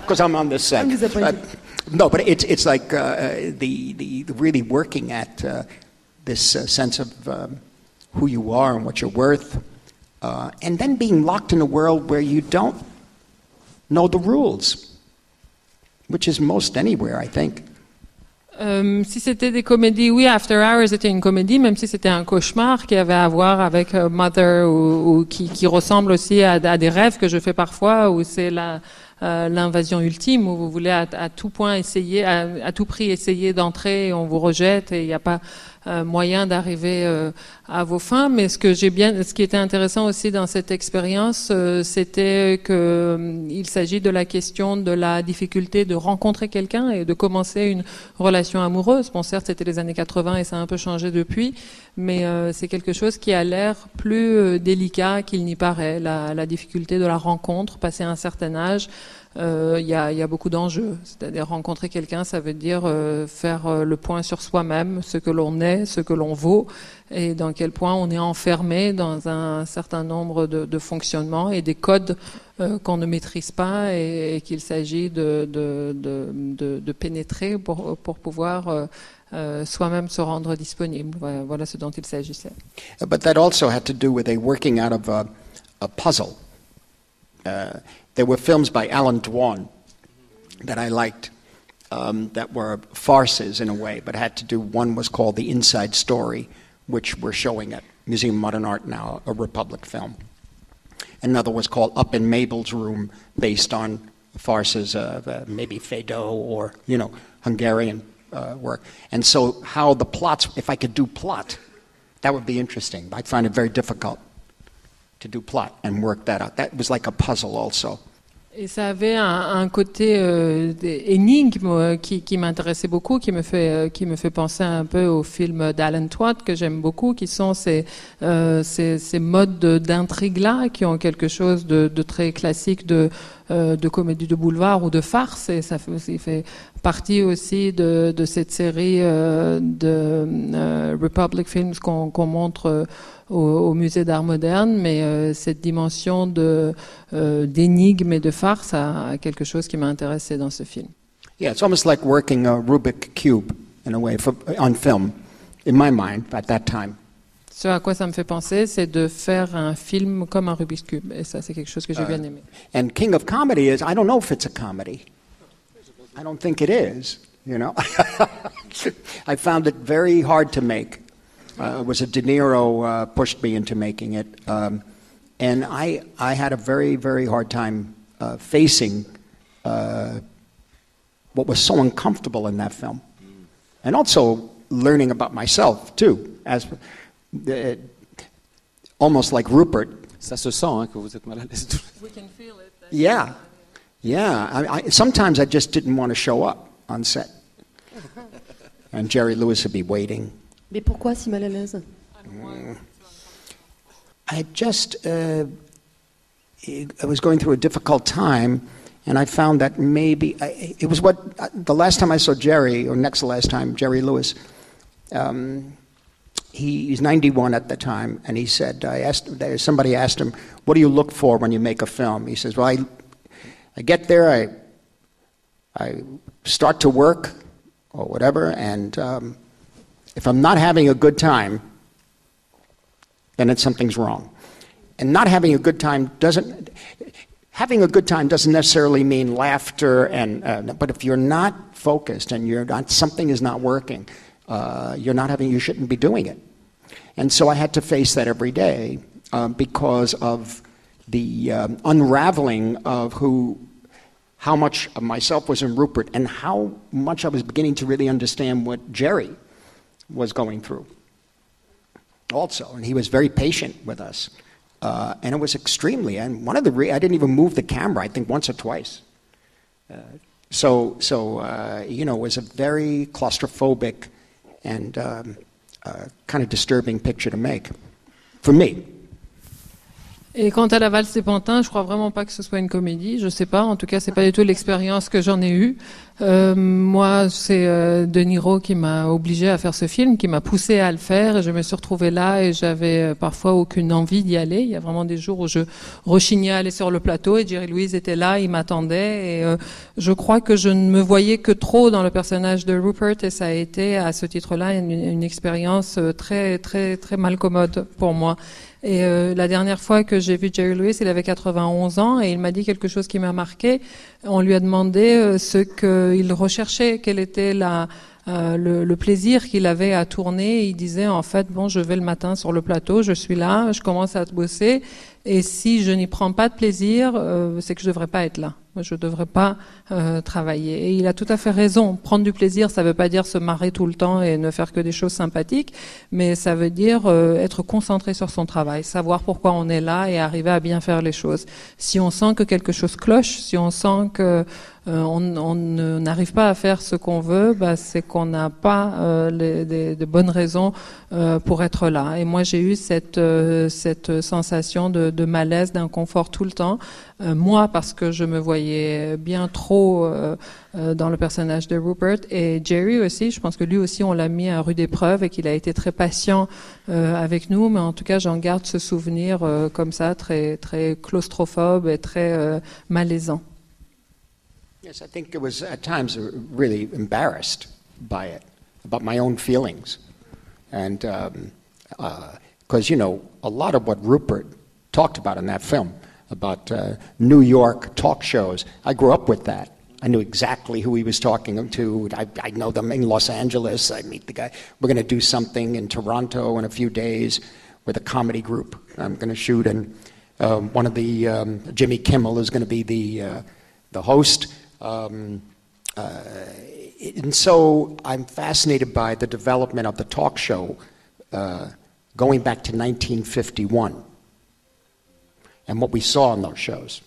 because (laughs) I'm on this set. I'm disappointed. Uh, no, but it's it's like uh, the, the the really working at uh, this uh, sense of um, who you are and what you're worth, uh, and then being locked in a world where you don't know the rules, which is most anywhere, I think. Euh, si c'était des comédies, oui, After Hours était une comédie, même si c'était un cauchemar qui avait à voir avec euh, Mother ou, qui, qui ressemble aussi à, des rêves que je fais parfois, où c'est la euh, l'invasion ultime, où vous voulez à, tout point essayer, à, tout prix essayer d'entrer, et on vous rejette et il n'y a pas moyen d'arriver euh, à vos fins. Mais ce que j'ai bien, ce qui était intéressant aussi dans cette expérience, euh, c'était que euh, il s'agit de la question de la difficulté de rencontrer quelqu'un et de commencer une relation amoureuse. Bon, certes, c'était les années 80 et ça a un peu changé depuis, mais euh, c'est quelque chose qui a l'air plus euh, délicat qu'il n'y paraît. La, la difficulté de la rencontre, passer un certain âge. Euh, Il y, a, beaucoup d'enjeux. C'est-à-dire rencontrer quelqu'un, ça veut dire euh, faire euh, le point sur soi-même, ce que l'on est, ce que l'on vaut, et dans quel point on est enfermé dans un certain nombre de, fonctionnements et des codes qu'on ne maîtrise pas et, qu'il s'agit de, de, pénétrer pour, pouvoir soi-même se rendre disponible. Voilà, ce dont il s'agissait. But that also had to do with a working out of puzzle. Uh, there were films by Alan Dwan that I liked um, that were farces in a way, but had to do. One was called The Inside Story, which we're showing at Museum of Modern Art now, a Republic film. Another was called Up in Mabel's Room, based on farces of uh, maybe Feydeau or you know Hungarian uh, work. And so, how the plots, if I could do plot, that would be interesting. I'd find it very difficult to do plot and work that out. That was like a puzzle, also. Et ça avait un, côté euh, énigme qui, m'intéressait beaucoup, qui me fait euh, qui me fait penser un peu aux films d'Alan Twat que j'aime beaucoup, qui sont ces euh, ces, modes de- d'intrigue là, qui ont quelque chose de, très classique de de comédie de boulevard ou de farce, et ça fait aussi fait partie aussi de, cette série de Republic Films qu'on montre au, au musée d'art moderne, mais euh, cette dimension de euh, d'énigme et de farce a, a quelque chose qui m'a intéressé dans ce film. Yeah, it's almost like working a Rubik cube in a way for, on film, in my mind at that time. Ce à quoi ça me fait penser, c'est de faire un film comme un Rubik's Cube, et ça c'est quelque chose que j'ai bien aimé. And King of Comedy is, I don't know if it's a comedy. I don't think it is, you know. (laughs) I found it very hard to make. Uh, it was a De Niro uh, pushed me into making it. Um, and I, I had a very, very hard time uh, facing uh, what was so uncomfortable in that film. And also learning about myself, too, as uh, almost like Rupert. Ça se sent hein, que vous êtes mal à l'aise. Yeah, yeah. I, I, sometimes I just didn't want to show up on set, and Jerry Lewis would be waiting. Mais pourquoi si mal à l'aise I just uh, I was going through a difficult time, and I found that maybe I, it was what the last time I saw Jerry, or next to last time, Jerry Lewis. Um, he, he's 91 at the time, and he said, I asked, somebody asked him, What do you look for when you make a film? He says, Well, I, I get there, I, I start to work, or whatever, and um, if I'm not having a good time, then it's, something's wrong. And not having a good time doesn't, having a good time doesn't necessarily mean laughter, and, uh, but if you're not focused and you're not, something is not working, uh, you're not having, you shouldn't be doing it. And so I had to face that every day uh, because of the um, unraveling of who, how much of myself was in Rupert and how much I was beginning to really understand what Jerry was going through also. And he was very patient with us. Uh, and it was extremely, and one of the, re- I didn't even move the camera, I think once or twice. Uh, so, so uh, you know, it was a very claustrophobic and um, uh, kind of disturbing picture to make for me. Et quant à la valse des pantins, je crois vraiment pas que ce soit une comédie. Je sais pas. En tout cas, c'est pas du tout l'expérience que j'en ai eue. Euh, moi, c'est euh, De qui m'a obligé à faire ce film, qui m'a poussé à le faire. Je me suis retrouvée là et j'avais euh, parfois aucune envie d'y aller. Il y a vraiment des jours où je rechignais à aller sur le plateau et Jerry Louise était là, il m'attendait. Et euh, je crois que je ne me voyais que trop dans le personnage de Rupert et ça a été à ce titre-là une, une expérience euh, très très très mal commode pour moi. Et euh, la dernière fois que j'ai vu Jerry Lewis, il avait 91 ans et il m'a dit quelque chose qui m'a marqué. On lui a demandé euh, ce qu'il recherchait, quel était la, euh, le, le, plaisir qu'il avait à tourner. Il disait en fait, bon, je vais le matin sur le plateau, je suis là, je commence à bosser et si je n'y prends pas de plaisir, euh, c'est que je devrais pas être là. Je ne devrais pas euh, travailler. Et il a tout à fait raison. Prendre du plaisir, ça ne veut pas dire se marrer tout le temps et ne faire que des choses sympathiques, mais ça veut dire euh, être concentré sur son travail, savoir pourquoi on est là et arriver à bien faire les choses. Si on sent que quelque chose cloche, si on sent que on, on n'arrive pas à faire ce qu'on veut, bah, c'est qu'on n'a pas euh, de bonnes raisons euh, pour être là. Et moi, j'ai eu cette, euh, sensation de, de malaise, d'inconfort tout le temps. Euh, moi, parce que je me voyais bien trop euh, dans le personnage de Rupert. Et Jerry aussi, je pense que lui aussi, on l'a mis à rude épreuve et qu'il a été très patient avec nous. Mais en tout cas, j'en garde ce souvenir comme ça, très, très claustrophobe et très malaisant. Yes, I think it was at times really embarrassed by it, about my own feelings. And because, um, uh, you know, a lot of what Rupert talked about in that film, about uh, New York talk shows, I grew up with that. I knew exactly who he was talking to. I, I know them in Los Angeles. I meet the guy. We're going to do something in Toronto in a few days with a comedy group. I'm going to shoot, and um, one of the um, Jimmy Kimmel is going to be the uh, the host. Um, uh, and so I'm fascinated by the development of the talk show uh, going back to 1951 and what we saw in those shows,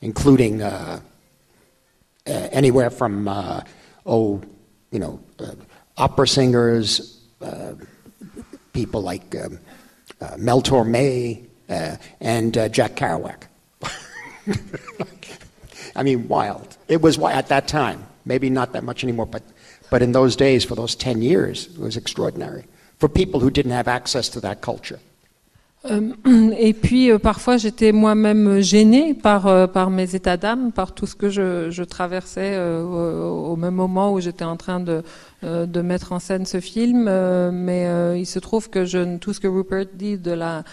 including uh, anywhere from, uh, oh, you know, uh, opera singers, uh, people like um, Mel Torme and Jack Kerouac. (laughs) I mean, wild. It was at that time, maybe not that much anymore, but, but in those days, for those 10 years, it was extraordinary for people who didn't have access to that culture. Euh, (clears throat) et puis euh, parfois j'étais moi-même gênée par euh, par mes états d'âme, par tout ce que je, je traversais au, au, même moment où j'étais en train de de mettre en scène ce film. mais il se trouve que je, tout ce que Rupert dit de la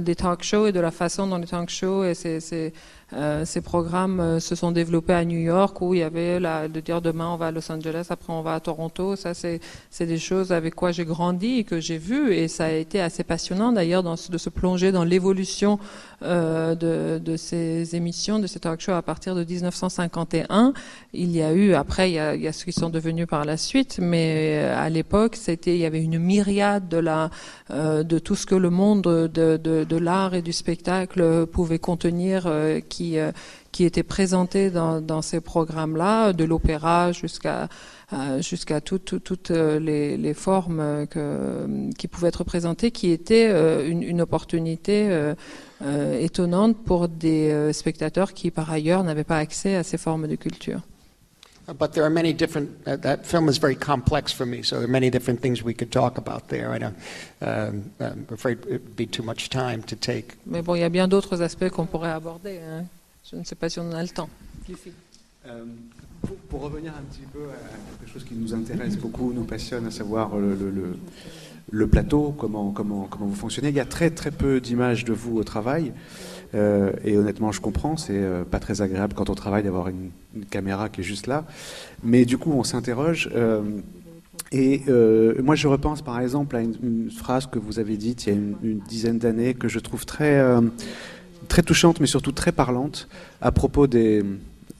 des talk shows et de la façon dont les talk shows et c'est euh, ces programmes euh, se sont développés à New York où il y avait la, de dire demain on va à Los Angeles, après on va à Toronto. Ça, c'est, des choses avec quoi j'ai grandi et que j'ai vu et ça a été assez passionnant d'ailleurs de se plonger dans l'évolution euh, de, de, ces émissions, de ces talk shows à partir de 1951. Il y a eu, après, il y a, il y a ceux qui sont devenus par la suite, mais à l'époque, c'était, il y avait une myriade de la, de tout ce que le monde de, de, de l'art et du spectacle pouvait contenir, qui qui qui étaient présentés dans, ces programmes-là, de l'opéra jusqu'à jusqu'à toutes, toutes les, formes qui pouvaient être présentées, qui étaient une opportunité étonnante pour des spectateurs qui, par ailleurs, n'avaient pas accès à ces formes de culture. But there are many different. Uh, that film is very complex for me, so there are many different things we could talk about there. I don't, um, I'm afraid it would be too much time to take. Mais bon, il y a bien d'autres aspects qu'on pourrait aborder. Hein. Je ne sais pas si on a le temps. Euh, pour, pour, revenir un petit peu à quelque chose qui nous intéresse beaucoup, nous passionne, à savoir le, le, le, le plateau, comment, comment, comment vous fonctionnez. Il y a très très peu d'images de vous au travail. Euh, et honnêtement, je comprends, c'est euh, pas très agréable quand on travaille d'avoir une, caméra qui est juste là. Mais du coup, on s'interroge. Euh, et euh, moi, je repense par exemple à une, phrase que vous avez dite il y a une, dizaine d'années que je trouve très, touchante, mais surtout très parlante à propos des,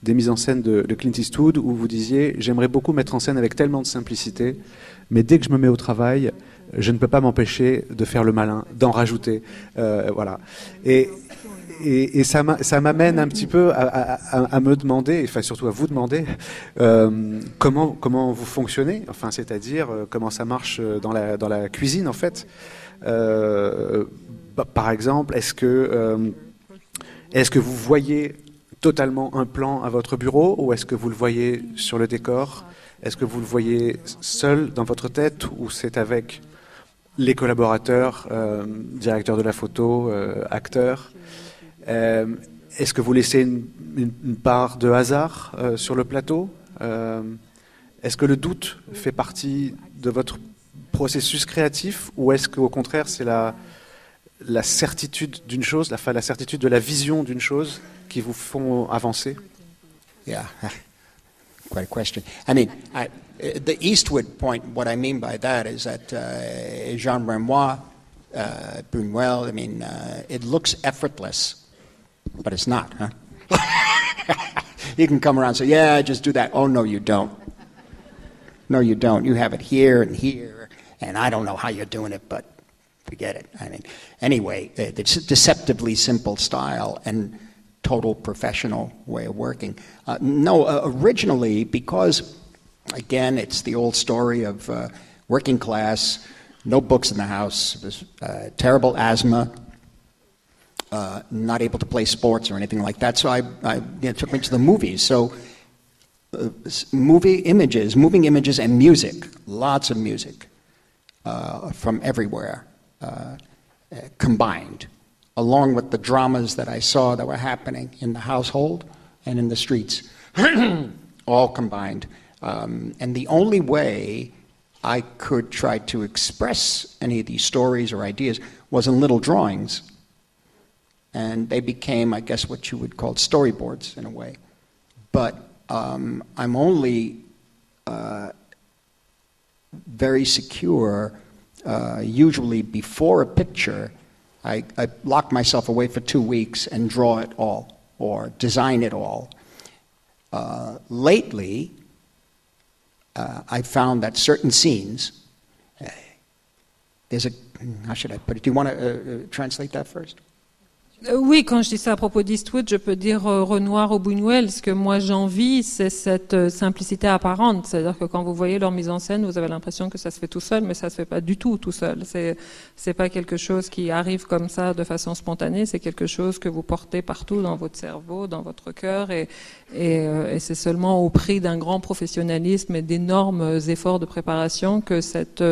mises en scène de, Clint Eastwood, où vous disiez J'aimerais beaucoup mettre en scène avec tellement de simplicité, mais dès que je me mets au travail, je ne peux pas m'empêcher de faire le malin, d'en rajouter. Voilà. Et, et, ça m'amène un petit peu à, me demander, enfin surtout à vous demander, euh, comment, vous fonctionnez, enfin c'est-à-dire euh, comment ça marche dans la, dans la cuisine en fait. Euh, par exemple, est-ce que, euh, que vous voyez totalement un plan à votre bureau ou est-ce que vous le voyez sur le décor? Est-ce que vous le voyez seul dans votre tête ou c'est avec les collaborateurs, euh, directeurs de la photo, euh, acteurs? Euh, Est-ce que vous laissez une, part de hasard euh, sur le plateau? Euh, Est-ce que le doute fait partie de votre processus créatif ou est-ce qu'au contraire c'est la, certitude d'une chose, la, la certitude de la vision d'une chose qui vous font avancer? Yeah, (laughs) quite a question. I mean, I, the Eastwood point, what I mean by that is that uh, Jean Renoir, uh, Buñuel, I mean, uh, it looks effortless. But it's not, huh? (laughs) you can come around and say, yeah, just do that. Oh, no, you don't. No, you don't. You have it here and here, and I don't know how you're doing it, but forget it. I mean, anyway, it's a deceptively simple style and total professional way of working. Uh, no, uh, originally, because, again, it's the old story of uh, working class, no books in the house, uh, terrible asthma, uh, not able to play sports or anything like that. So I, I took me to the movies. So uh, movie images, moving images, and music, lots of music uh, from everywhere uh, combined, along with the dramas that I saw that were happening in the household and in the streets, (clears throat) all combined. Um, and the only way I could try to express any of these stories or ideas was in little drawings and they became, I guess, what you would call storyboards in a way. But um, I'm only uh, very secure, uh, usually before a picture. I, I, lock myself away for two weeks and draw it all or design it all. Uh, lately, uh, I found that certain scenes, uh, there's a, how should I put it? Do you want to uh, translate that first? Oui, quand je dis ça à propos d'Eastwood, je peux dire euh, Renoir ou Buñuel. Ce que moi j'envie, c'est cette euh, simplicité apparente. C'est-à-dire que quand vous voyez leur mise en scène, vous avez l'impression que ça se fait tout seul, mais ça se fait pas du tout tout seul. C'est c'est pas quelque chose qui arrive comme ça de façon spontanée. C'est quelque chose que vous portez partout dans votre cerveau, dans votre cœur, et et, euh, et c'est seulement au prix d'un grand professionnalisme et d'énormes efforts de préparation que cette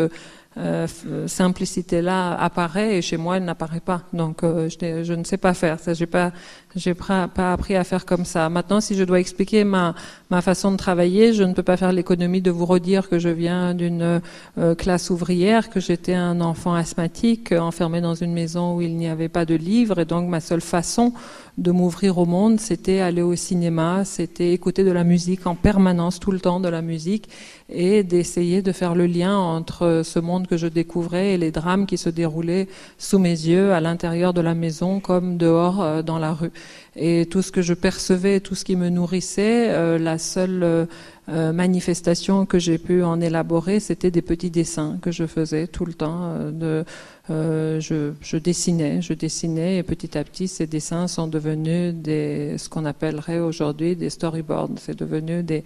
euh, simplicité-là apparaît et chez moi elle n'apparaît pas. Donc euh, je, je, ne sais pas faire ça. J'ai pas j'ai pas appris à faire comme ça. Maintenant, si je dois expliquer ma ma façon de travailler, je ne peux pas faire l'économie de vous redire que je viens d'une euh, classe ouvrière, que j'étais un enfant asthmatique enfermé dans une maison où il n'y avait pas de livres et donc ma seule façon de m'ouvrir au monde, c'était aller au cinéma, c'était écouter de la musique en permanence, tout le temps de la musique, et d'essayer de faire le lien entre ce monde que je découvrais et les drames qui se déroulaient sous mes yeux, à l'intérieur de la maison comme dehors euh, dans la rue. Et tout ce que je percevais, tout ce qui me nourrissait, euh, la seule euh, manifestations que j'ai pu en élaborer, c'était des petits dessins que je faisais tout le temps. euh, euh, je, dessinais, je dessinais, et petit à petit, ces dessins sont devenus des, ce qu'on appellerait aujourd'hui des storyboards. C'est devenu des,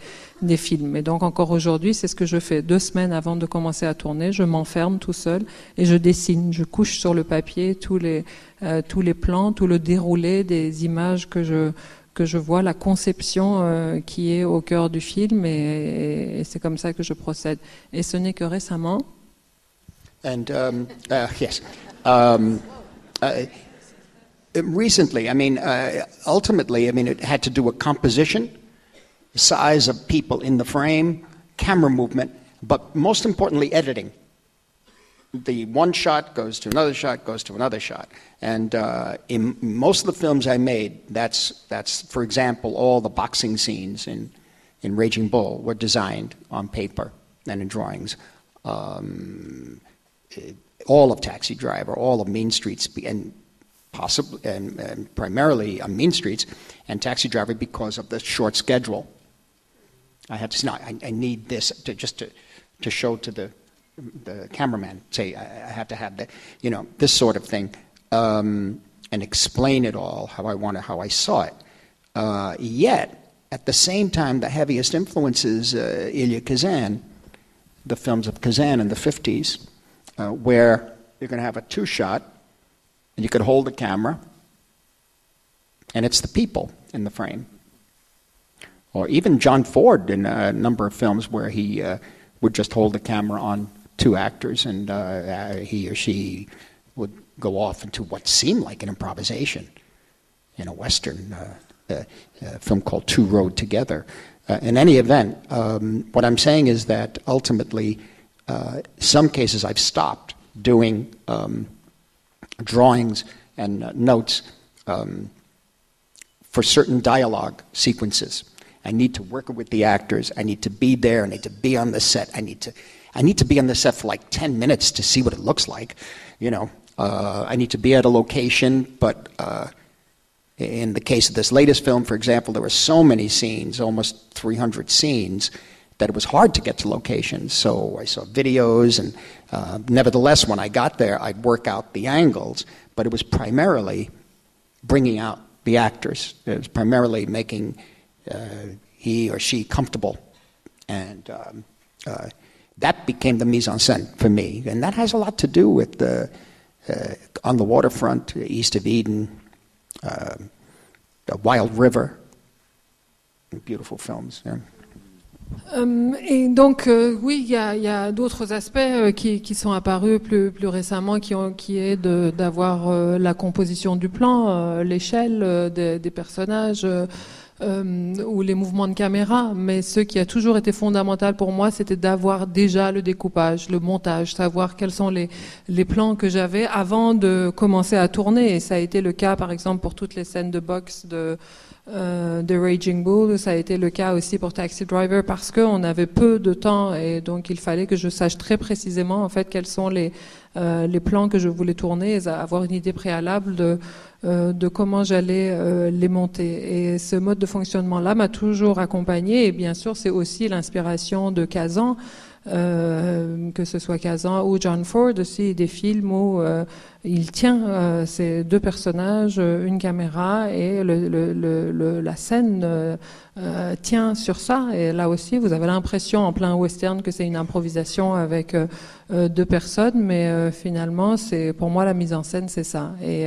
films. Et donc encore aujourd'hui, c'est ce que je fais. Deux semaines avant de commencer à tourner, je m'enferme tout seul et je dessine. Je couche sur le papier tous les, euh, tous les plans, tout le déroulé des images que je que je vois la conception euh, qui est au cœur du film et, et c'est comme ça que je procède. Et ce n'est que récemment, And um, uh, yes, um, uh, recently, I mean, uh, ultimately, I mean, it had to do with composition, size of people in the frame, camera movement, but most importantly, editing. The one shot goes to another shot, goes to another shot. And uh, in most of the films I made, that's, that's, for example, all the boxing scenes in, in Raging Bull were designed on paper and in drawings. Um, all of Taxi Driver, all of Mean Streets, and possibly and, and primarily on Mean Streets, and Taxi Driver because of the short schedule. I had to. No, I, I need this to just to, to show to the the cameraman. Say I, have to have that. You know this sort of thing, um, and explain it all how I wanted, how I saw it. Uh, yet at the same time, the heaviest influences uh, Ilya Kazan, the films of Kazan in the fifties uh, where you're going to have a two shot and you could hold the camera and it's the people in the frame. Or even John Ford in a number of films where he uh, would just hold the camera on two actors and uh, he or she would go off into what seemed like an improvisation in a Western uh, uh, uh film called Two Road Together. Uh, in any event, um, what I'm saying is that ultimately, some cases I've stopped doing um, drawings and notes um, for certain dialogue sequences. I need to work with the actors. I need to be there. I need to be on the set. I need to, I need to be on the set for like 10 minutes to see what it looks like. You know, uh, I need to be at a location, but uh, in the case of this latest film, for example, there were so many scenes, almost 300 scenes, that it was hard to get to locations. So I saw videos, and uh, nevertheless, when I got there, I'd work out the angles, but it was primarily bringing out the actors. It was primarily making uh, he or she comfortable. And um, uh, that became the mise en scène for me. And that has a lot to do with the, uh, on the waterfront, east of Eden, uh, the Wild River, beautiful films. Yeah. Euh, et donc, euh, oui, il y a, d'autres aspects euh, qui, sont apparus plus, plus récemment, qui, est d'avoir euh, la composition du plan, euh, l'échelle des, personnages. Ou les mouvements de caméra, mais ce qui a toujours été fondamental pour moi, c'était d'avoir déjà le découpage, le montage, savoir quels sont les, les plans que j'avais avant de commencer à tourner. Et ça a été le cas, par exemple, pour toutes les scènes de boxe de, euh, de Raging Bull. Ça a été le cas aussi pour Taxi Driver parce qu'on avait peu de temps et donc il fallait que je sache très précisément en fait quels sont les euh, les plans que je voulais tourner et avoir une idée préalable de euh, comment j'allais euh, les monter. Et ce mode de fonctionnement là m'a toujours accompagné et bien sûr c'est aussi l'inspiration de Kazan. Euh, que ce soit Kazan ou John Ford aussi, des films où euh, il tient euh, ces deux personnages, une caméra et la scène tient sur ça. Et là aussi, vous avez l'impression en plein western que c'est une improvisation avec deux personnes, mais finalement, c'est pour moi la mise en scène, c'est ça. Et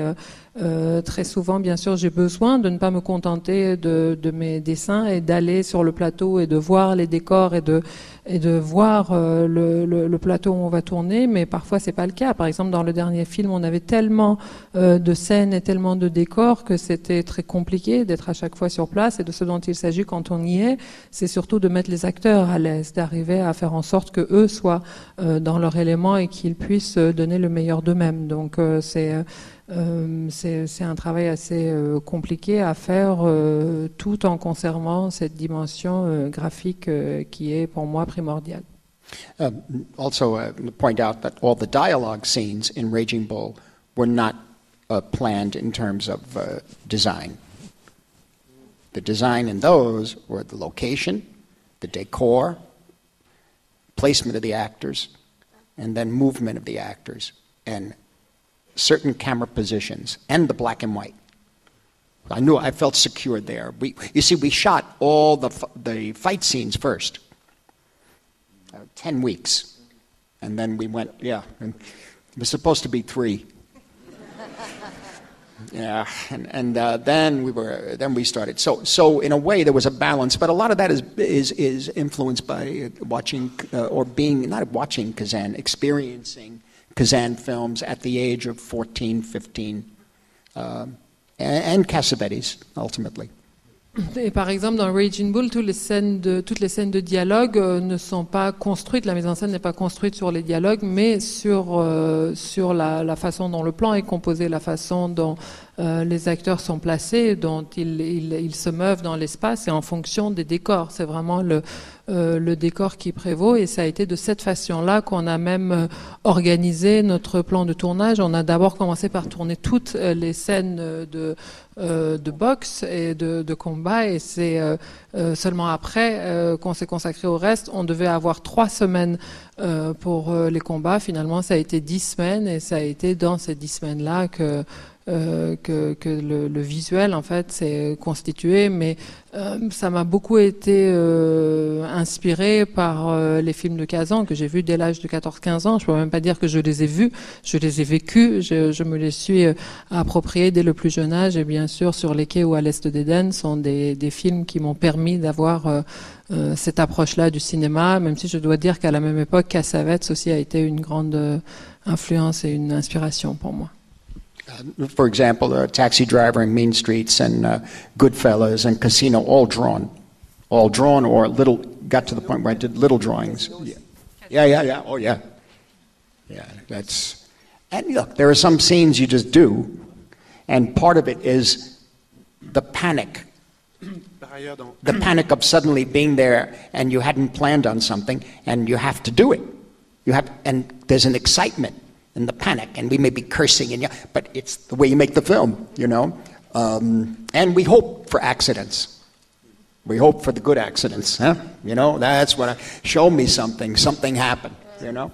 très souvent, bien sûr, j'ai besoin de ne pas me contenter de, de mes dessins et d'aller sur le plateau et de voir les décors et de et de voir euh, le, le, le, plateau où on va tourner, mais parfois c'est pas le cas. Par exemple, dans le dernier film, on avait tellement euh, de scènes et tellement de décors que c'était très compliqué d'être à chaque fois sur place. Et de ce dont il s'agit quand on y est, c'est surtout de mettre les acteurs à l'aise, d'arriver à faire en sorte que eux soient euh, dans leur élément et qu'ils puissent donner le meilleur d'eux-mêmes. Donc euh, c'est euh, c'est un travail assez euh, compliqué à faire euh, tout en conservant cette dimension graphique qui est pour moi primordiale. Um, also, uh, point out that all the dialogue scenes in Raging Bull were not uh, planned in terms of uh, design. The design in those were the location, the decor, placement of the actors, and then movement of the actors, and certain camera positions, and the black and white. I knew I felt secure there. We, you see, we shot all the, the fight scenes first, uh, 10 weeks. And then we went, yeah, and it was supposed to be three. (laughs) Yeah, and, and uh, then we were then we started. So so in a way there was a balance, but a lot of that is is is influenced by watching uh, or being not watching Kazan, experiencing Kazan films at the age of 14, 15, um, and, and Cassavetes ultimately. Et par exemple, dans Raging Bull, toutes les scènes de, toutes les scènes de dialogue euh, ne sont pas construites, la mise en scène n'est pas construite sur les dialogues, mais sur, euh, sur la, la, façon dont le plan est composé, la façon dont euh, les acteurs sont placés, dont ils, se meuvent dans l'espace et en fonction des décors. C'est vraiment le, euh, le décor qui prévaut et ça a été de cette façon-là qu'on a même euh, organisé notre plan de tournage. On a d'abord commencé par tourner toutes les scènes de, boxe et de combat et c'est seulement après qu'on s'est consacré au reste. On devait avoir trois semaines pour les combats. Finalement, ça a été dix semaines et ça a été dans ces dix semaines-là que euh, que, le, visuel en fait s'est constitué, mais euh, ça m'a beaucoup été euh, inspiré par les films de Kazan que j'ai vus dès l'âge de 14-15 ans. Je peux même pas dire que je les ai vus, je les ai vécus, je, me les suis appropriés dès le plus jeune âge et bien sûr sur les quais ou à l'est d'Éden sont des, des, films qui m'ont permis d'avoir cette approche-là du cinéma, même si je dois dire qu'à la même époque, Cassavetes aussi a été une grande influence et une inspiration pour moi. Uh, for example, Taxi Driver and Mean Streets and uh, Goodfellas and Casino, all drawn. All drawn or little, got to the point where I did little drawings. Yeah, yeah, yeah. yeah. Oh, yeah. Yeah, that's. And look, there are some scenes you just do, and part of it is the panic. the panic of suddenly being there and you hadn't planned on something and you have to do it. You have, and there's an excitement and the panic, and we may be cursing, and yeah, but it's the way you make the film, you know. Um, and we hope for accidents. We hope for the good accidents, huh? You know, that's what I, show me something, something happened, you know.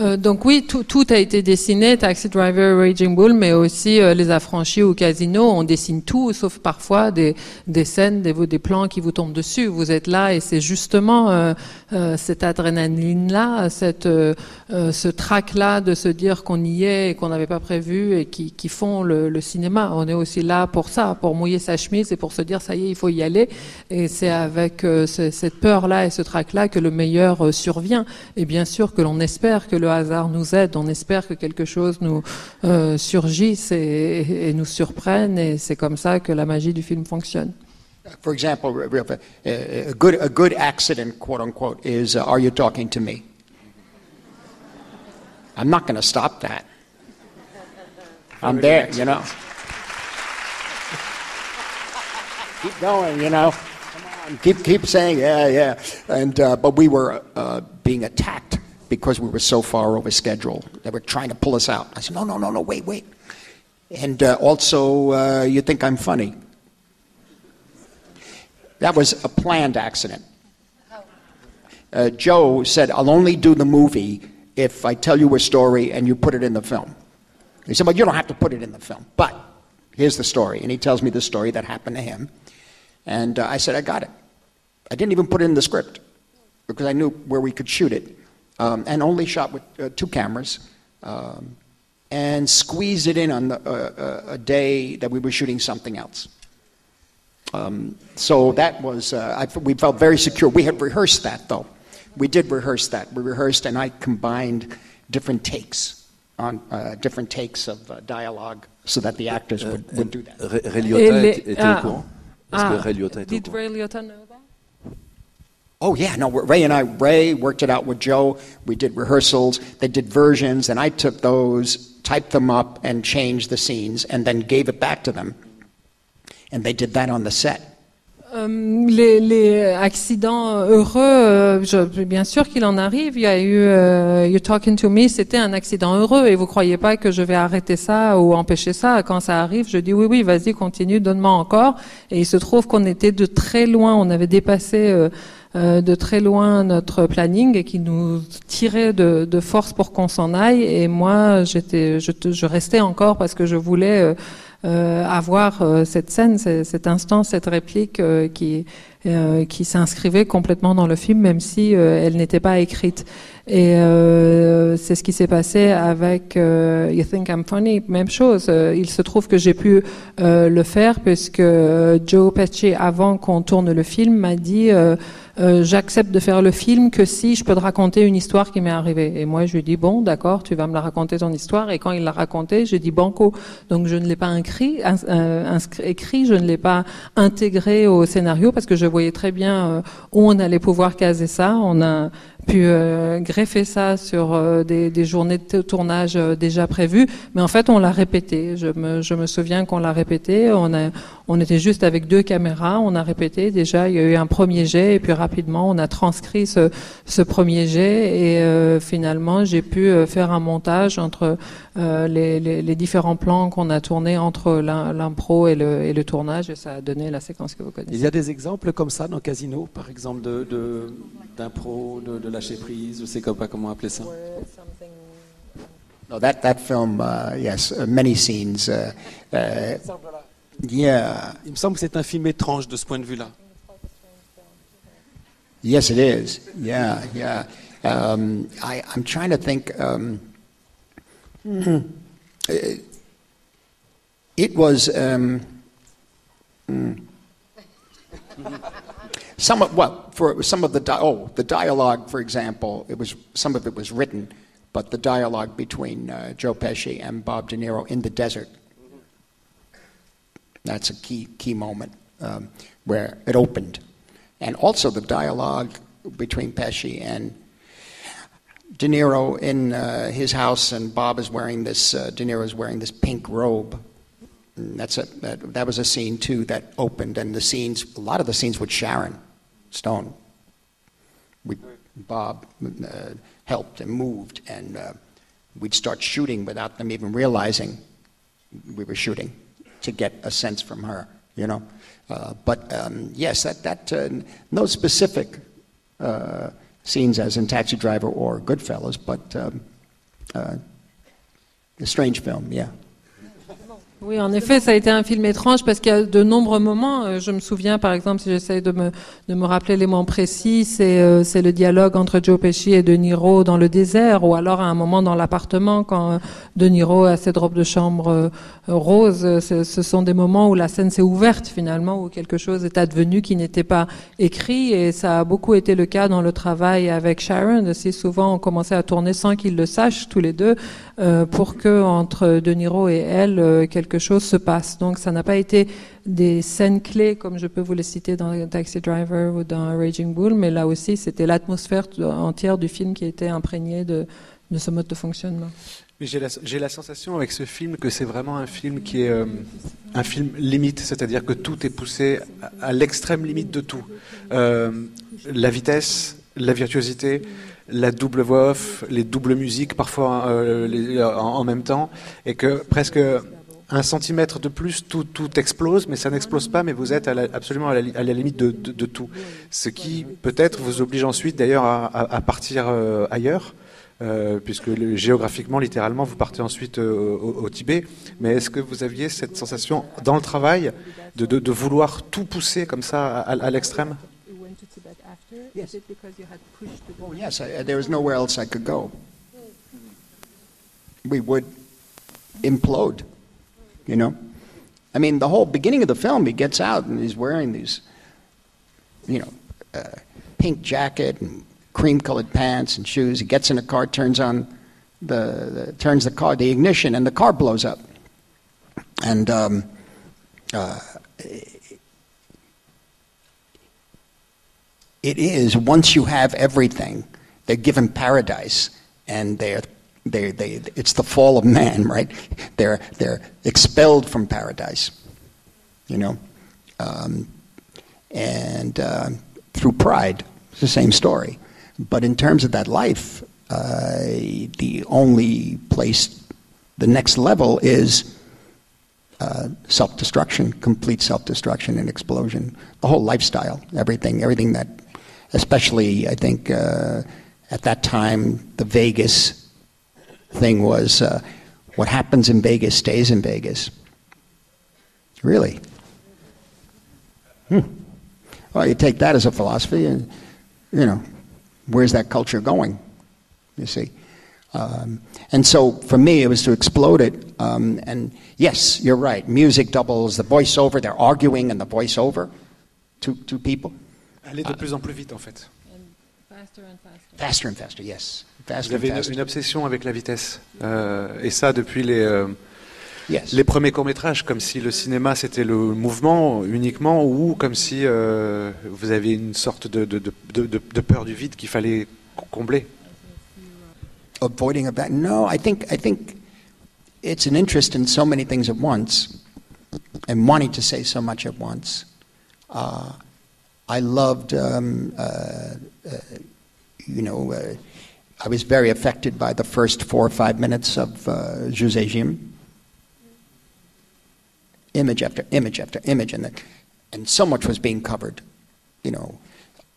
Euh, donc oui, tout, a été dessiné, Taxi Driver, Raging Bull, mais aussi euh, Les Affranchis ou Casino, on dessine tout, sauf parfois des, scènes, des, plans qui vous tombent dessus. Vous êtes là et c'est justement euh, cette adrénaline-là, ce trac-là de se dire qu'on y est et qu'on n'avait pas prévu et qui, qui font le, le, cinéma. On est aussi là pour ça, pour mouiller sa chemise et pour se dire ça y est, il faut y aller. Et c'est avec cette peur-là et ce trac-là que le meilleur survient. Et bien sûr que l'on espère que le hasard nous aide. On espère que quelque chose nous euh, surgisse et, et, nous surprenne, et c'est comme ça que la magie du film fonctionne. For example, a good, a good accident, quote unquote, is uh, Are you talking to me? I'm not going to stop that. I'm there, you know. keep going, you know. Come on, keep keep saying, yeah, yeah. And uh, but we were uh, being attacked because we were so far over schedule. They were trying to pull us out. I said, no, no, no, no, wait, wait. And uh, also, uh, you think I'm funny. That was a planned accident. Uh, Joe said, I'll only do the movie if I tell you a story and you put it in the film. He said, Well, you don't have to put it in the film, but here's the story. And he tells me the story that happened to him. And uh, I said, I got it. I didn't even put it in the script because I knew where we could shoot it um, and only shot with uh, two cameras, um, and squeezed it in on the, uh, uh, a day that we were shooting something else. Um, so that was, uh, I, we felt very secure. We had rehearsed that though. We did rehearse that. We rehearsed, and I combined different takes on uh, different takes of uh, dialogue so that the actors would, would do that. Ray Liotta était au courant. Est-ce que Ray Liotta était au courant? Did Ray Liotta know that? Oh, yeah, no, Ray and I, Ray worked it out with Joe. We did rehearsals, they did versions, and I took those, typed them up, and changed the scenes, and then gave it back to them. And they did that on the set. Um, les, les, accidents heureux, euh, je, bien sûr qu'il en arrive. Il y a eu uh, You Talking to Me, c'était un accident heureux et vous croyez pas que je vais arrêter ça ou empêcher ça? Quand ça arrive, je dis oui, oui, vas-y, continue, donne-moi encore. Et il se trouve qu'on était de très loin, on avait dépassé euh, euh, de très loin notre planning et qui nous tirait de, force pour qu'on s'en aille. Et moi, j'étais, je, je restais encore parce que je voulais euh, euh, avoir euh, cette scène, ce- cet instant, cette réplique euh, qui euh, qui s'inscrivait complètement dans le film, même si euh, elle n'était pas écrite. Et euh, c'est ce qui s'est passé avec euh, You Think I'm Funny, même chose. Euh, il se trouve que j'ai pu euh, le faire puisque euh, Joe Pesci, avant qu'on tourne le film, m'a dit euh, j'accepte de faire le film que si je peux te raconter une histoire qui m'est arrivée. Et moi, je lui ai dit bon, d'accord, tu vas me la raconter ton histoire. Et quand il l'a raconté, j'ai dit banco. Donc je ne l'ai pas écrit, écrit, je ne l'ai pas intégré au scénario parce que je voyais très bien où on allait pouvoir caser ça. On a pu euh, greffer ça sur euh, des, des journées de tournage euh, déjà prévues, mais en fait on l'a répété. Je me, je me souviens qu'on l'a répété. On a, on était juste avec deux caméras, on a répété. Déjà il y a eu un premier jet et puis rapidement on a transcrit ce, ce premier jet et euh, finalement j'ai pu euh, faire un montage entre euh, les, les, les différents plans qu'on a tournés entre l'im- l'impro et le, et le tournage et ça a donné la séquence que vous connaissez. Il y a des exemples comme ça dans Casino, par exemple de de- d'impro, de, de lâcher prise, je sais comme pas comment appeler ça. No, that that film, uh, yes, uh, many scenes. Uh, uh, yeah, Il me semble que c'est un film étrange de ce point de vue-là. yes, it is. Yeah, yeah. Um, I, I'm trying to think. Um. Uh, it was. Um, mm. some of well, for some of the di- oh, the dialogue, for example, it was some of it was written, but the dialogue between uh, Joe Pesci and Bob De Niro in the desert. That's a key key moment um, where it opened, and also the dialogue between Pesci and De Niro in uh, his house, and Bob is wearing this. Uh, De Niro is wearing this pink robe. And that's a that, that was a scene too that opened, and the scenes, a lot of the scenes with Sharon Stone. We, Bob uh, helped and moved, and uh, we'd start shooting without them even realizing we were shooting to get a sense from her, you know. Uh, but um, yes, that that uh, no specific scenes as in Taxi Driver or Goodfellas, but um, uh, a strange film, yeah. Oui, en effet, ça a été un film étrange parce qu'il y a de nombreux moments. euh, Je me souviens, par exemple, si j'essaie de me, de me rappeler les moments précis, c'est euh, c'est le dialogue entre Joe Pesci et De Niro dans le désert, ou alors à un moment dans l'appartement quand euh, De Niro a ses robes de chambre euh, roses. euh, Ce, sont des moments où la scène s'est ouverte finalement, où quelque chose est advenu qui n'était pas écrit, et ça a beaucoup été le cas dans le travail avec Sharon. Aussi souvent, on commençait à tourner sans qu'ils le sachent tous les deux, euh, pour que entre De Niro et elle, euh, quelque chose se passe. Donc, ça n'a pas été des scènes clés comme je peux vous les citer dans Taxi Driver ou dans Raging Bull, mais là aussi, c'était l'atmosphère entière du film qui était imprégnée de, ce mode de fonctionnement. Mais j'ai la, sensation avec ce film que c'est vraiment un film qui est euh, un film limite, c'est-à-dire que tout est poussé à, l'extrême limite de tout. La vitesse, la virtuosité, la double voix off, les doubles musiques parfois euh, les- en, même temps, et que presque un centimètre de plus, tout, tout explose, mais ça n'explose pas, mais vous êtes absolument à la, limite de, de- tout. Ce qui peut-être vous oblige ensuite d'ailleurs à, partir euh, ailleurs. euh, puisque géographiquement, littéralement, vous partez ensuite euh, au, Tibet. Mais est-ce que vous aviez cette sensation dans le travail de, de- vouloir tout pousser comme ça à l'extrême? Oh, yes, I, there was nowhere else I could go. We would implode, you know? I mean, the whole beginning of the film, he gets out and he's wearing these, you know, uh, pink jacket and cream colored pants and shoes. He gets in a car, turns on the, the turns the car, the ignition, and the car blows up. And um, uh, it is once you have everything, they're given paradise, and they're they they it's the fall of man, (laughs) right? They're they're expelled from paradise, you know, um, and uh, through pride, it's the same story. But in terms of that life, uh, the only place, the next level is uh, self-destruction, complete self-destruction and explosion. The whole lifestyle, everything, everything that, especially, I think, uh, at that time, the Vegas thing was uh, what happens in Vegas stays in Vegas. Really? Hmm. Well, you take that as a philosophy, and, you know, where's that culture going? You see? Um, and so for me, it was to explode it. Um, and yes, you're right. Music doubles the voiceover. They're arguing in the voiceover. Two, two people. Aller de plus en plus vite, en fait. Faster and faster, yes. Faster Vous and avez une, faster. une obsession avec la vitesse. Euh, et ça, depuis les, euh, Yes. les premiers courts-métrages, comme si le cinéma c'était le mouvement uniquement, ou comme si euh, vous aviez une sorte de, de, de, de- peur du vide qu'il fallait co- combler. avoiding of that. No, I think I think it's an interest in so many things at once, and wanting to say so much at once. Uh, I loved, um, uh, uh, you know, uh, I was very affected by the first four or five minutes of uh, José Jim. Image after image after image, and then, and so much was being covered. You know,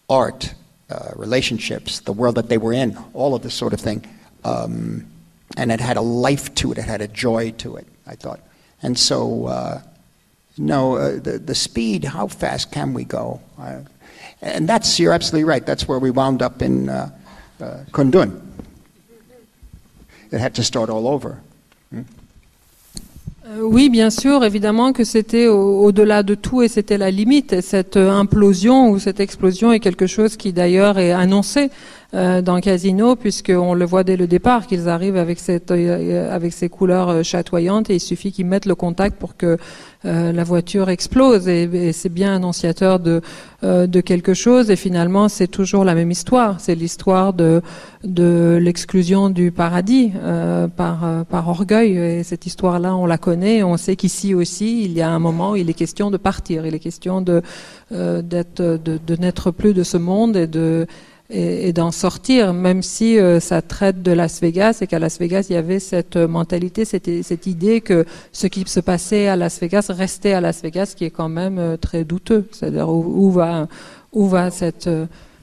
art, uh, relationships, the world that they were in, all of this sort of thing. Um, and it had a life to it, it had a joy to it, I thought. And so, uh, no, uh, the, the speed, how fast can we go? Uh, and that's, you're absolutely right, that's where we wound up in uh, uh, Kundun. It had to start all over. Euh, Oui, bien sûr, évidemment que c'était au- au-delà de tout et c'était la limite. Et cette euh, implosion ou cette explosion est quelque chose qui d'ailleurs est annoncé euh, dans Casino, puisqu'on le voit dès le départ qu'ils arrivent avec, cette, euh, avec ces couleurs euh, chatoyantes et il suffit qu'ils mettent le contact pour que euh, la voiture explose. Et, c'est bien annonciateur de, euh, de quelque chose. Et finalement, c'est toujours la même histoire. C'est l'histoire de, de l'exclusion du paradis euh, par, euh, par orgueil. Et cette histoire-là, on la connaît. On sait qu'ici aussi, il y a un moment où il est question de partir. Il est question de, euh, d'être, de, de n'être plus de ce monde et de et, d'en sortir, même si euh, ça traite de Las Vegas et qu'à Las Vegas il y avait cette euh, mentalité, cette, idée que ce qui se passait à Las Vegas restait à Las Vegas, qui est quand même euh, très douteux. C'est-à-dire où, va où va cette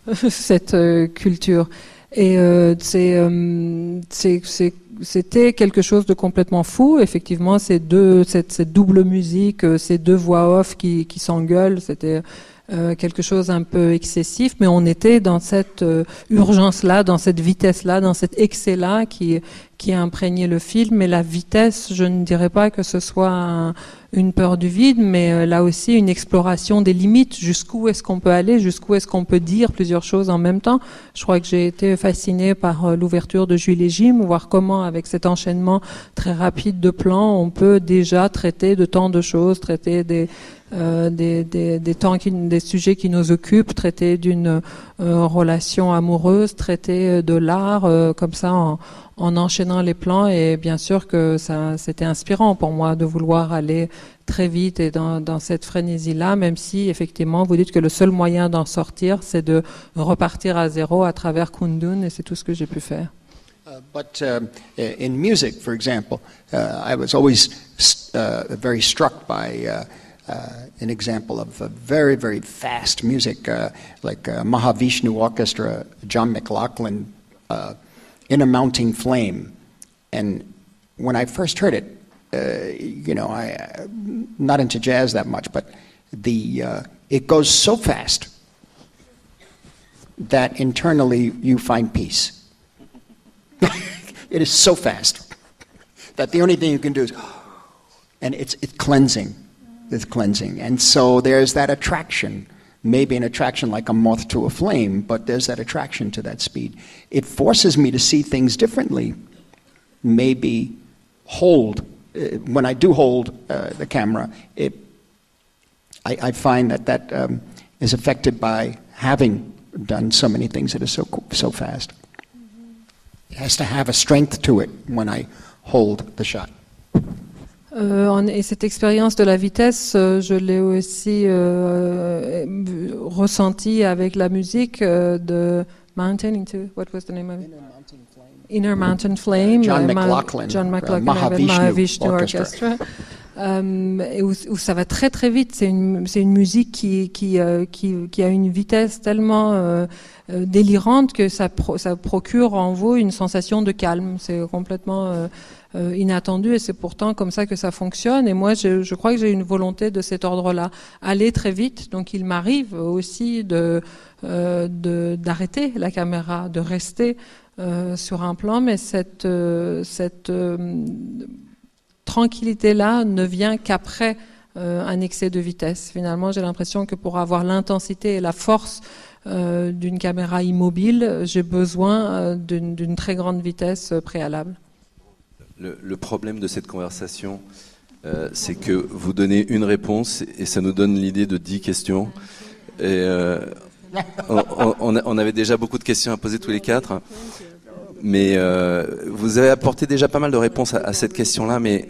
(laughs) cette culture? Et euh, c'était quelque chose de complètement fou. Effectivement, ces deux, cette, cette double musique, ces deux voix off qui, qui s'engueulent, c'était euh, quelque chose un peu excessif, mais on était dans cette euh, urgence-là, dans cette vitesse-là, dans cet excès-là qui, qui a imprégné le film. Et la vitesse, je ne dirais pas que ce soit un- une peur du vide, mais euh, là aussi une exploration des limites. Jusqu'où est-ce qu'on peut aller? Jusqu'où est-ce qu'on peut dire plusieurs choses en même temps? Je crois que j'ai été fascinée par euh, l'ouverture de Jules et Jim, voir comment, avec cet enchaînement très rapide de plans, on peut déjà traiter de tant de choses, traiter des euh, des, sujets qui nous occupent, traiter d'une euh, relation amoureuse, traiter euh, de l'art comme ça en, en enchaînant les plans et bien sûr que ça c'était inspirant pour moi de vouloir aller très vite et dans, cette frénésie là même si effectivement vous dites que le seul moyen d'en sortir c'est de repartir à zéro à travers Kundun et c'est tout ce que j'ai pu faire. Uh, but i- in music, for example, uh, I was always uh, very struck by uh, uh, an example of uh, very, very fast music, uh, like uh, Mahavishnu Orchestra, John McLaughlin, uh, In a Mounting Flame. And when I first heard it, uh, you know, I, uh, not into jazz that much, but the, uh, it goes so fast that internally you find peace. (laughs) it is so fast that the only thing you can do is, and it's, it's cleansing. It's cleansing. And so there's that attraction, maybe an attraction like a moth to a flame, but there's that attraction to that speed. It forces me to see things differently, maybe hold. Uh, when I do hold uh, the camera, it, I, I find that that um, is affected by having done so many things that are so, so fast. It has to have a strength to it when I hold the shot. Euh, et cette expérience de la vitesse, euh, je l'ai aussi euh, euh, ressentie avec la musique euh, de Mountain into what was the name of it? Inner Mountain Flame. John euh, Ma- McLaughlin, John McLaughlin Mahavishnu Mahavishnu Orchestra. Orchestra. euh, et où, où, ça va très très vite. C'est une, c'est une musique qui, qui, euh, qui, qui, a une vitesse tellement euh délirante que ça, pro, ça procure en vous une sensation de calme. C'est complètement euh, euh, inattendu et c'est pourtant comme ça que ça fonctionne. Et moi, je, crois que j'ai une volonté de cet ordre-là, aller très vite. Donc, il m'arrive aussi de d'arrêter la caméra, de rester sur un plan, mais cette, tranquillité-là ne vient qu'après euh, un excès de vitesse. Finalement, j'ai l'impression que pour avoir l'intensité et la force euh, d'une caméra immobile, j'ai besoin euh, d'une très grande vitesse préalable. Le, problème de cette conversation, euh, c'est que vous donnez une réponse et ça nous donne l'idée de dix questions. Et euh, on, avait déjà beaucoup de questions à poser tous les quatre. Mais euh, vous avez apporté déjà pas mal de réponses à, cette question-là, mais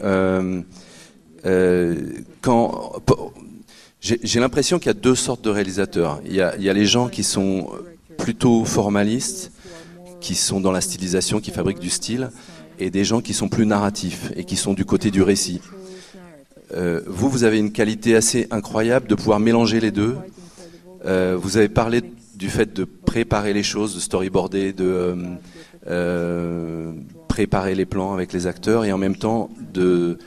quand j'ai l'impression qu'il y a deux sortes de réalisateurs. Il y a les gens qui sont plutôt formalistes, qui sont dans la stylisation, qui fabriquent du style, et des gens qui sont plus narratifs et qui sont du côté du récit. Euh, vous, vous avez une qualité assez incroyable de pouvoir mélanger les deux. Euh, vous avez parlé du fait de préparer les choses, de storyboarder, de euh, préparer les plans avec les acteurs et en même temps de,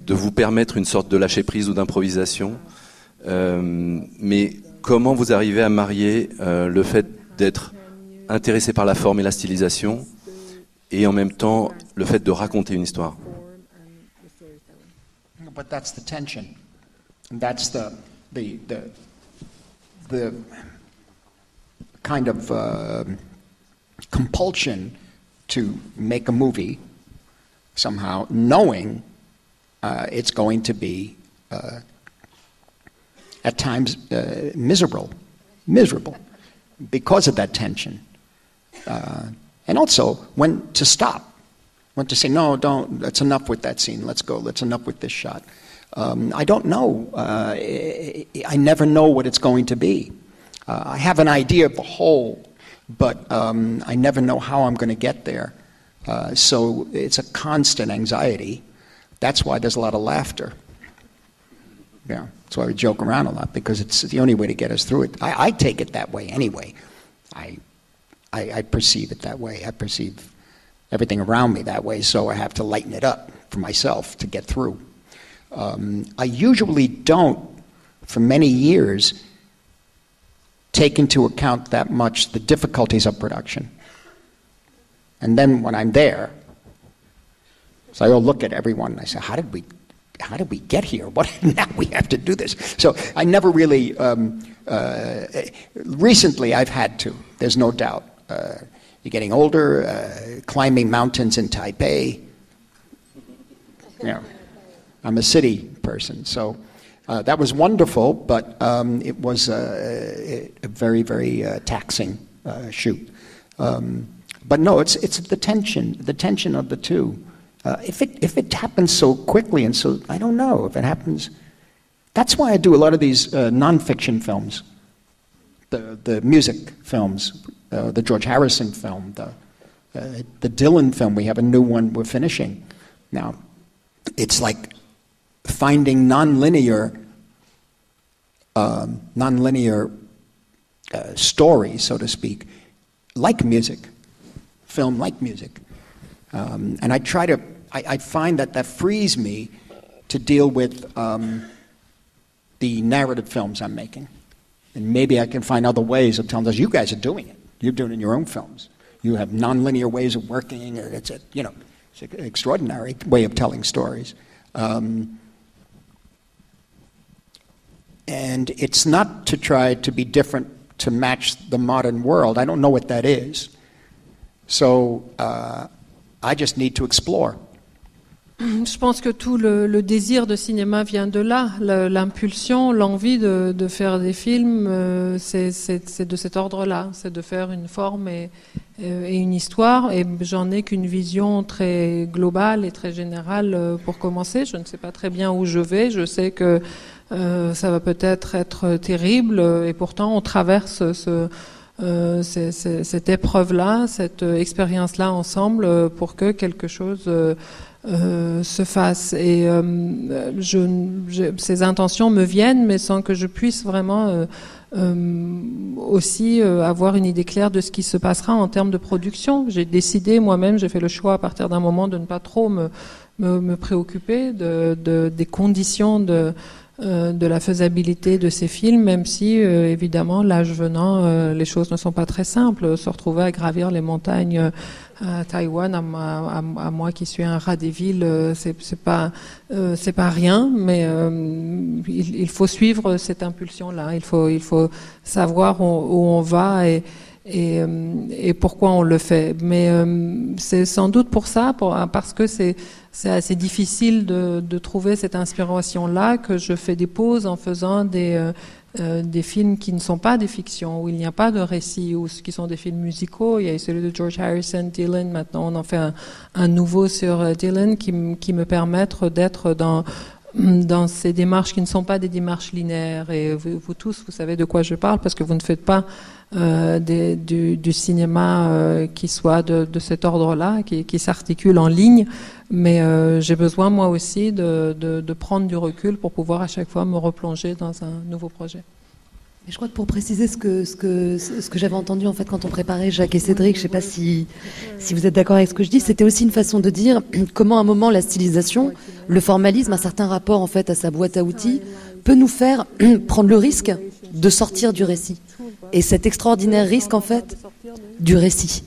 de vous permettre une sorte de lâcher prise ou d'improvisation. Mais comment vous arrivez à marier le fait d'être intéressé par la forme et la stylisation et en même temps le fait de raconter une histoire But that's the tension. That's the, the, the, kind of uh, compulsion to make a movie somehow, knowing uh, it's going to be uh, at times uh, miserable, miserable because of that tension. And also when to stop, when to say, no, don't, that's enough with that scene, let's go, that's enough with this shot. Um, I don't know. Uh, I never know what it's going to be. Uh, I have an idea of the whole but um, I never know how I'm going to get there. Uh, so it's a constant anxiety. That's why there's a lot of laughter. Yeah, that's why we joke around a lot because it's the only way to get us through it. I, I take it that way anyway. I, I, I perceive it that way. I perceive everything around me that way, so I have to lighten it up for myself to get through. Um, I usually don't, for many years, take into account that much the difficulties of production. And then when I'm there, so I'll look at everyone and I say, how did we, how did we get here? What, (laughs) now we have to do this. So I never really, um, uh, recently I've had to, there's no doubt. Uh, you're getting older, uh, climbing mountains in Taipei. You know, I'm a city person, so uh, that was wonderful, but um, it was a, a very, very taxing shoot. Um, but no, it's, it's the tension, the tension of the two. Uh, if, it, if it happens so quickly and so, I don't know if it happens. That's why I do a lot of these uh, nonfiction films, the, the music films, uh, the George Harrison film, the, the Dylan film. We have a new one we're finishing now. It's like finding nonlinear, um, nonlinear uh, stories, so to speak, like music, film like music. Um, and I try to, I, I, find that that frees me to deal with um, the narrative films I'm making. And maybe I can find other ways of telling us, you guys are doing it. You're doing it in your own films. You have nonlinear ways of working. It's a, you know, it's an extraordinary way of telling stories. Um, and it's not to try to be different to match the modern world. I don't know what that is. So uh, I just need to explore. Je pense que tout le, désir de cinéma vient de là, l'impulsion, l'envie de, faire des films, euh, c'est de cet ordre-là, c'est de faire une forme et, euh, et une histoire. Et j'en ai qu'une vision très globale et très générale euh, pour commencer. Je ne sais pas très bien où je vais. Je sais que ça va peut-être être terrible, et pourtant on traverse ce, cette épreuve-là, cette expérience-là ensemble pour que quelque chose euh, se fasse. Et euh, je, je- ces intentions me viennent, mais sans que je puisse vraiment euh, euh, aussi euh, avoir une idée claire de ce qui se passera en termes de production. J'ai décidé moi-même, j'ai fait le choix à partir d'un moment de ne pas trop me, me, me préoccuper de, de- des conditions de, euh, de la faisabilité de ces films, même si, euh, évidemment, l'âge venant, euh, les choses ne sont pas très simples. Se retrouver à gravir les montagnes à Taïwan, à, moi- qui suis un rat des villes, c'est pas, c'est pas rien, mais il, faut suivre cette impulsion-là. Il faut, il faut savoir où, on va et, et, pourquoi on le fait. Mais c'est sans doute pour ça, parce que c'est c'est assez difficile de, trouver cette inspiration-là que je fais des pauses en faisant des, euh, euh, des films qui ne sont pas des fictions, où il n'y a pas de récit, ou qui sont des films musicaux. Il y a celui de George Harrison, Dylan. Maintenant, on en fait un, nouveau sur euh, Dylan qui, qui me permettent d'être dans dans ces démarches qui ne sont pas des démarches linéaires. Et vous tous, vous savez de quoi je parle parce que vous ne faites pas euh, du, cinéma euh, qui soit de, cet ordre-là, qui, s'articule en ligne. Mais euh, j'ai besoin moi aussi de, prendre du recul pour pouvoir à chaque fois me replonger dans un nouveau projet. Je crois que pour préciser ce que, ce que, ce que j'avais entendu en fait quand on préparait Jacques et Cédric, je ne sais pas si, si vous êtes d'accord avec ce que je dis, c'était aussi une façon de dire (clears throat) comment à un moment la stylisation, le formalisme, un certain rapport en fait à sa boîte à outils, peut nous faire (clears throat) prendre le risque de sortir du récit. Et cet extraordinaire risque en fait du récit.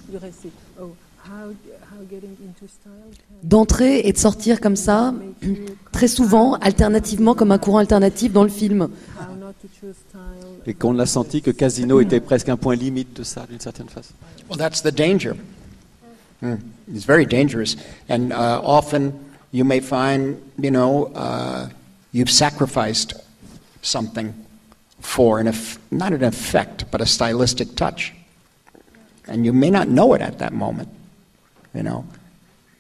D'entrer et de sortir comme ça, (clears throat) très souvent, alternativement, comme un courant alternatif dans le film. Et qu'on a senti que Casino était (clears throat) presque un point limite de ça, d'une certaine façon. Well, that's the danger. Mm. It's very dangerous. And uh, often you may find, you know, uh, you've sacrificed something for an not an effect, but a stylistic touch. And you may not know it at that moment, you know.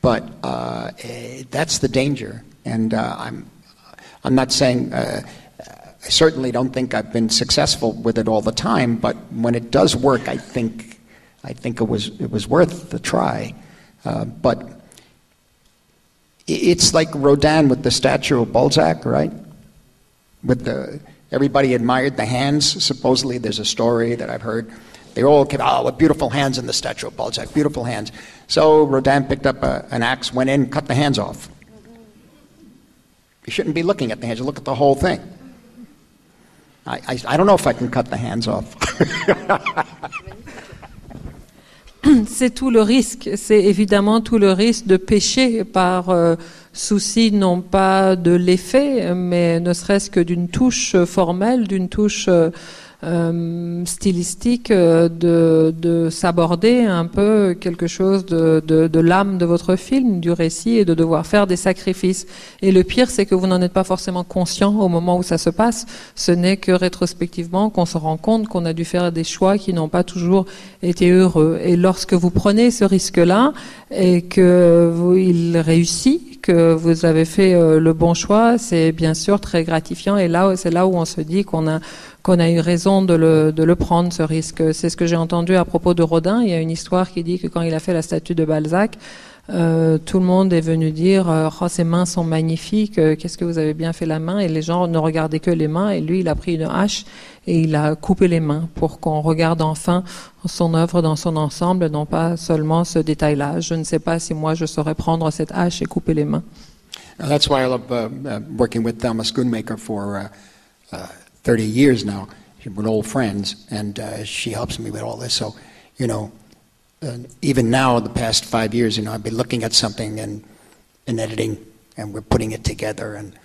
But uh, eh, that's the danger. And uh, I'm, I'm not saying, uh, I certainly don't think I've been successful with it all the time, but when it does work, I think, I think it was, it was worth the try. Uh, but it's like Rodin with the statue of Balzac, right? With the, everybody admired the hands. Supposedly, there's a story that I've heard. They all kept, oh, what beautiful hands in the statue of Balzac, beautiful hands. So Rodin picked up a, an axe, went in, cut the hands off. You shouldn't be looking at the hands, you look at the whole thing. I, I, I don't know if I can cut the hands off. (laughs) C'est tout le risque. C'est évidemment tout le risque de pécher par euh, souci non pas de l'effet, mais ne serait-ce que d'une touche formelle, d'une touche euh, stylistique, euh, de, de s'aborder un peu quelque chose de, de, de l'âme de votre film, du récit, et de devoir faire des sacrifices. Et le pire, c'est que vous n'en êtes pas forcément conscient au moment où ça se passe. Ce n'est que rétrospectivement qu'on se rend compte qu'on a dû faire des choix qui n'ont pas toujours été heureux. Et lorsque vous prenez ce risque-là et que vous, il réussit, que vous avez fait euh, le bon choix, c'est bien sûr très gratifiant. Et là, c'est là où on se dit qu'on a qu'on a eu raison de le, prendre, ce risque. C'est ce que j'ai entendu à propos de Rodin. Il y a une histoire qui dit que quand il a fait la statue de Balzac, euh, tout le monde est venu dire euh, oh, ses mains sont magnifiques, euh, qu'est-ce que vous avez bien fait la main? Et les gens ne regardaient que les mains et lui il a pris une hache et il a coupé les mains pour qu'on regarde enfin son œuvre dans son ensemble, non pas seulement ce détail-là. Je ne sais pas si moi je saurais prendre cette hache et couper les mains. That's why I love uh, uh, working with Thelma Schoonmaker for uh, uh, 30 years now. We're old friends, and uh, she helps me with all this. So, you know, uh, even now, the past five years, you know, I've been looking at something and, and editing, and we're putting it together, and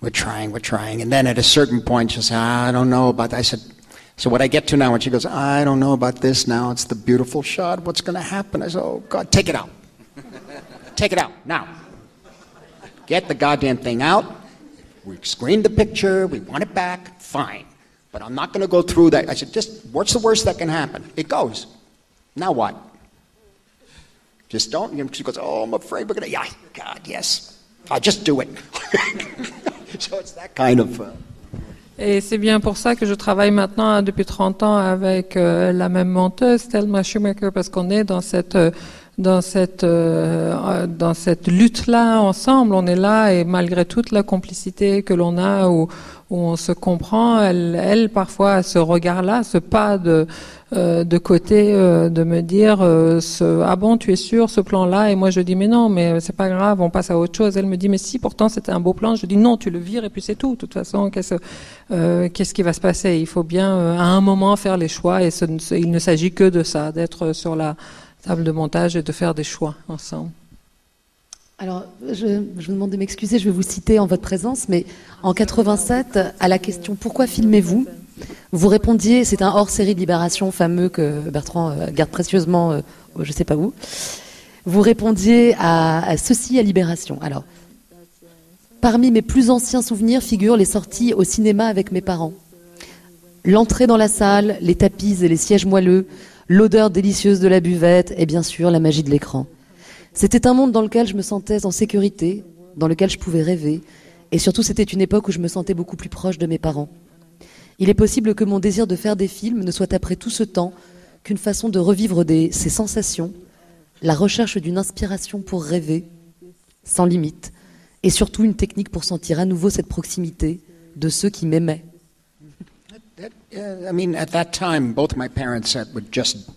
we're trying, we're trying. And then at a certain point, she'll say, I don't know about that. I said, so what I get to now, and she goes, I don't know about this now, it's the beautiful shot, what's going to happen? I said, oh, God, take it out. take it out, now. Get the goddamn thing out. We screened the picture. We want it back. Fine. But I'm not going to go through that. I said, just what's the worst that can happen? It goes. Now what? Just don't. She goes, oh, I'm afraid we're going to. Yeah, God, yes. I'll just do it. (laughs) so it's that kind of. Uh, Et c'est bien pour ça que je travaille maintenant hein, depuis 30 ans avec euh, la même monteuse, Thelma Schumacher, parce qu'on est dans cette euh, dans cette, euh, dans cette lutte-là ensemble. On est là et malgré toute la complicité que l'on a, où, où, on se comprend, elle, elle parfois a ce regard-là, ce pas de, euh, de côté, euh, de me dire euh, ce, ah bon, tu es sûr ce plan-là? Et moi je dis mais non, mais c'est pas grave, on passe à autre chose. Elle me dit mais si, pourtant c'était un beau plan. Je dis non, tu le vires et puis c'est tout. De toute façon, qu'est-ce qu'est-ce qui va se passer? Il faut bien à un moment faire les choix et ce, il ne s'agit que de ça, d'être sur la table de montage et de faire des choix ensemble. Alors, je, vous demande de m'excuser, je vais vous citer en votre présence, mais en 87, à la question pourquoi filmez-vous? Vous répondiez, c'est un hors-série de Libération fameux que Bertrand euh, garde précieusement, euh, je ne sais pas où. Vous répondiez à, ceci à Libération. Alors, parmi mes plus anciens souvenirs figurent les sorties au cinéma avec mes parents. L'entrée dans la salle, les tapis et les sièges moelleux, l'odeur délicieuse de la buvette et bien sûr la magie de l'écran. C'était un monde dans lequel je me sentais en sécurité, dans lequel je pouvais rêver, et surtout c'était une époque où je me sentais beaucoup plus proche de mes parents. Il est possible que mon désir de faire des films ne soit après tout ce temps qu'une façon de revivre ces sensations, la recherche d'une inspiration pour rêver, sans limite, et surtout une technique pour sentir à nouveau cette proximité de ceux qui m'aimaient. I mean, at that time, both my parents were just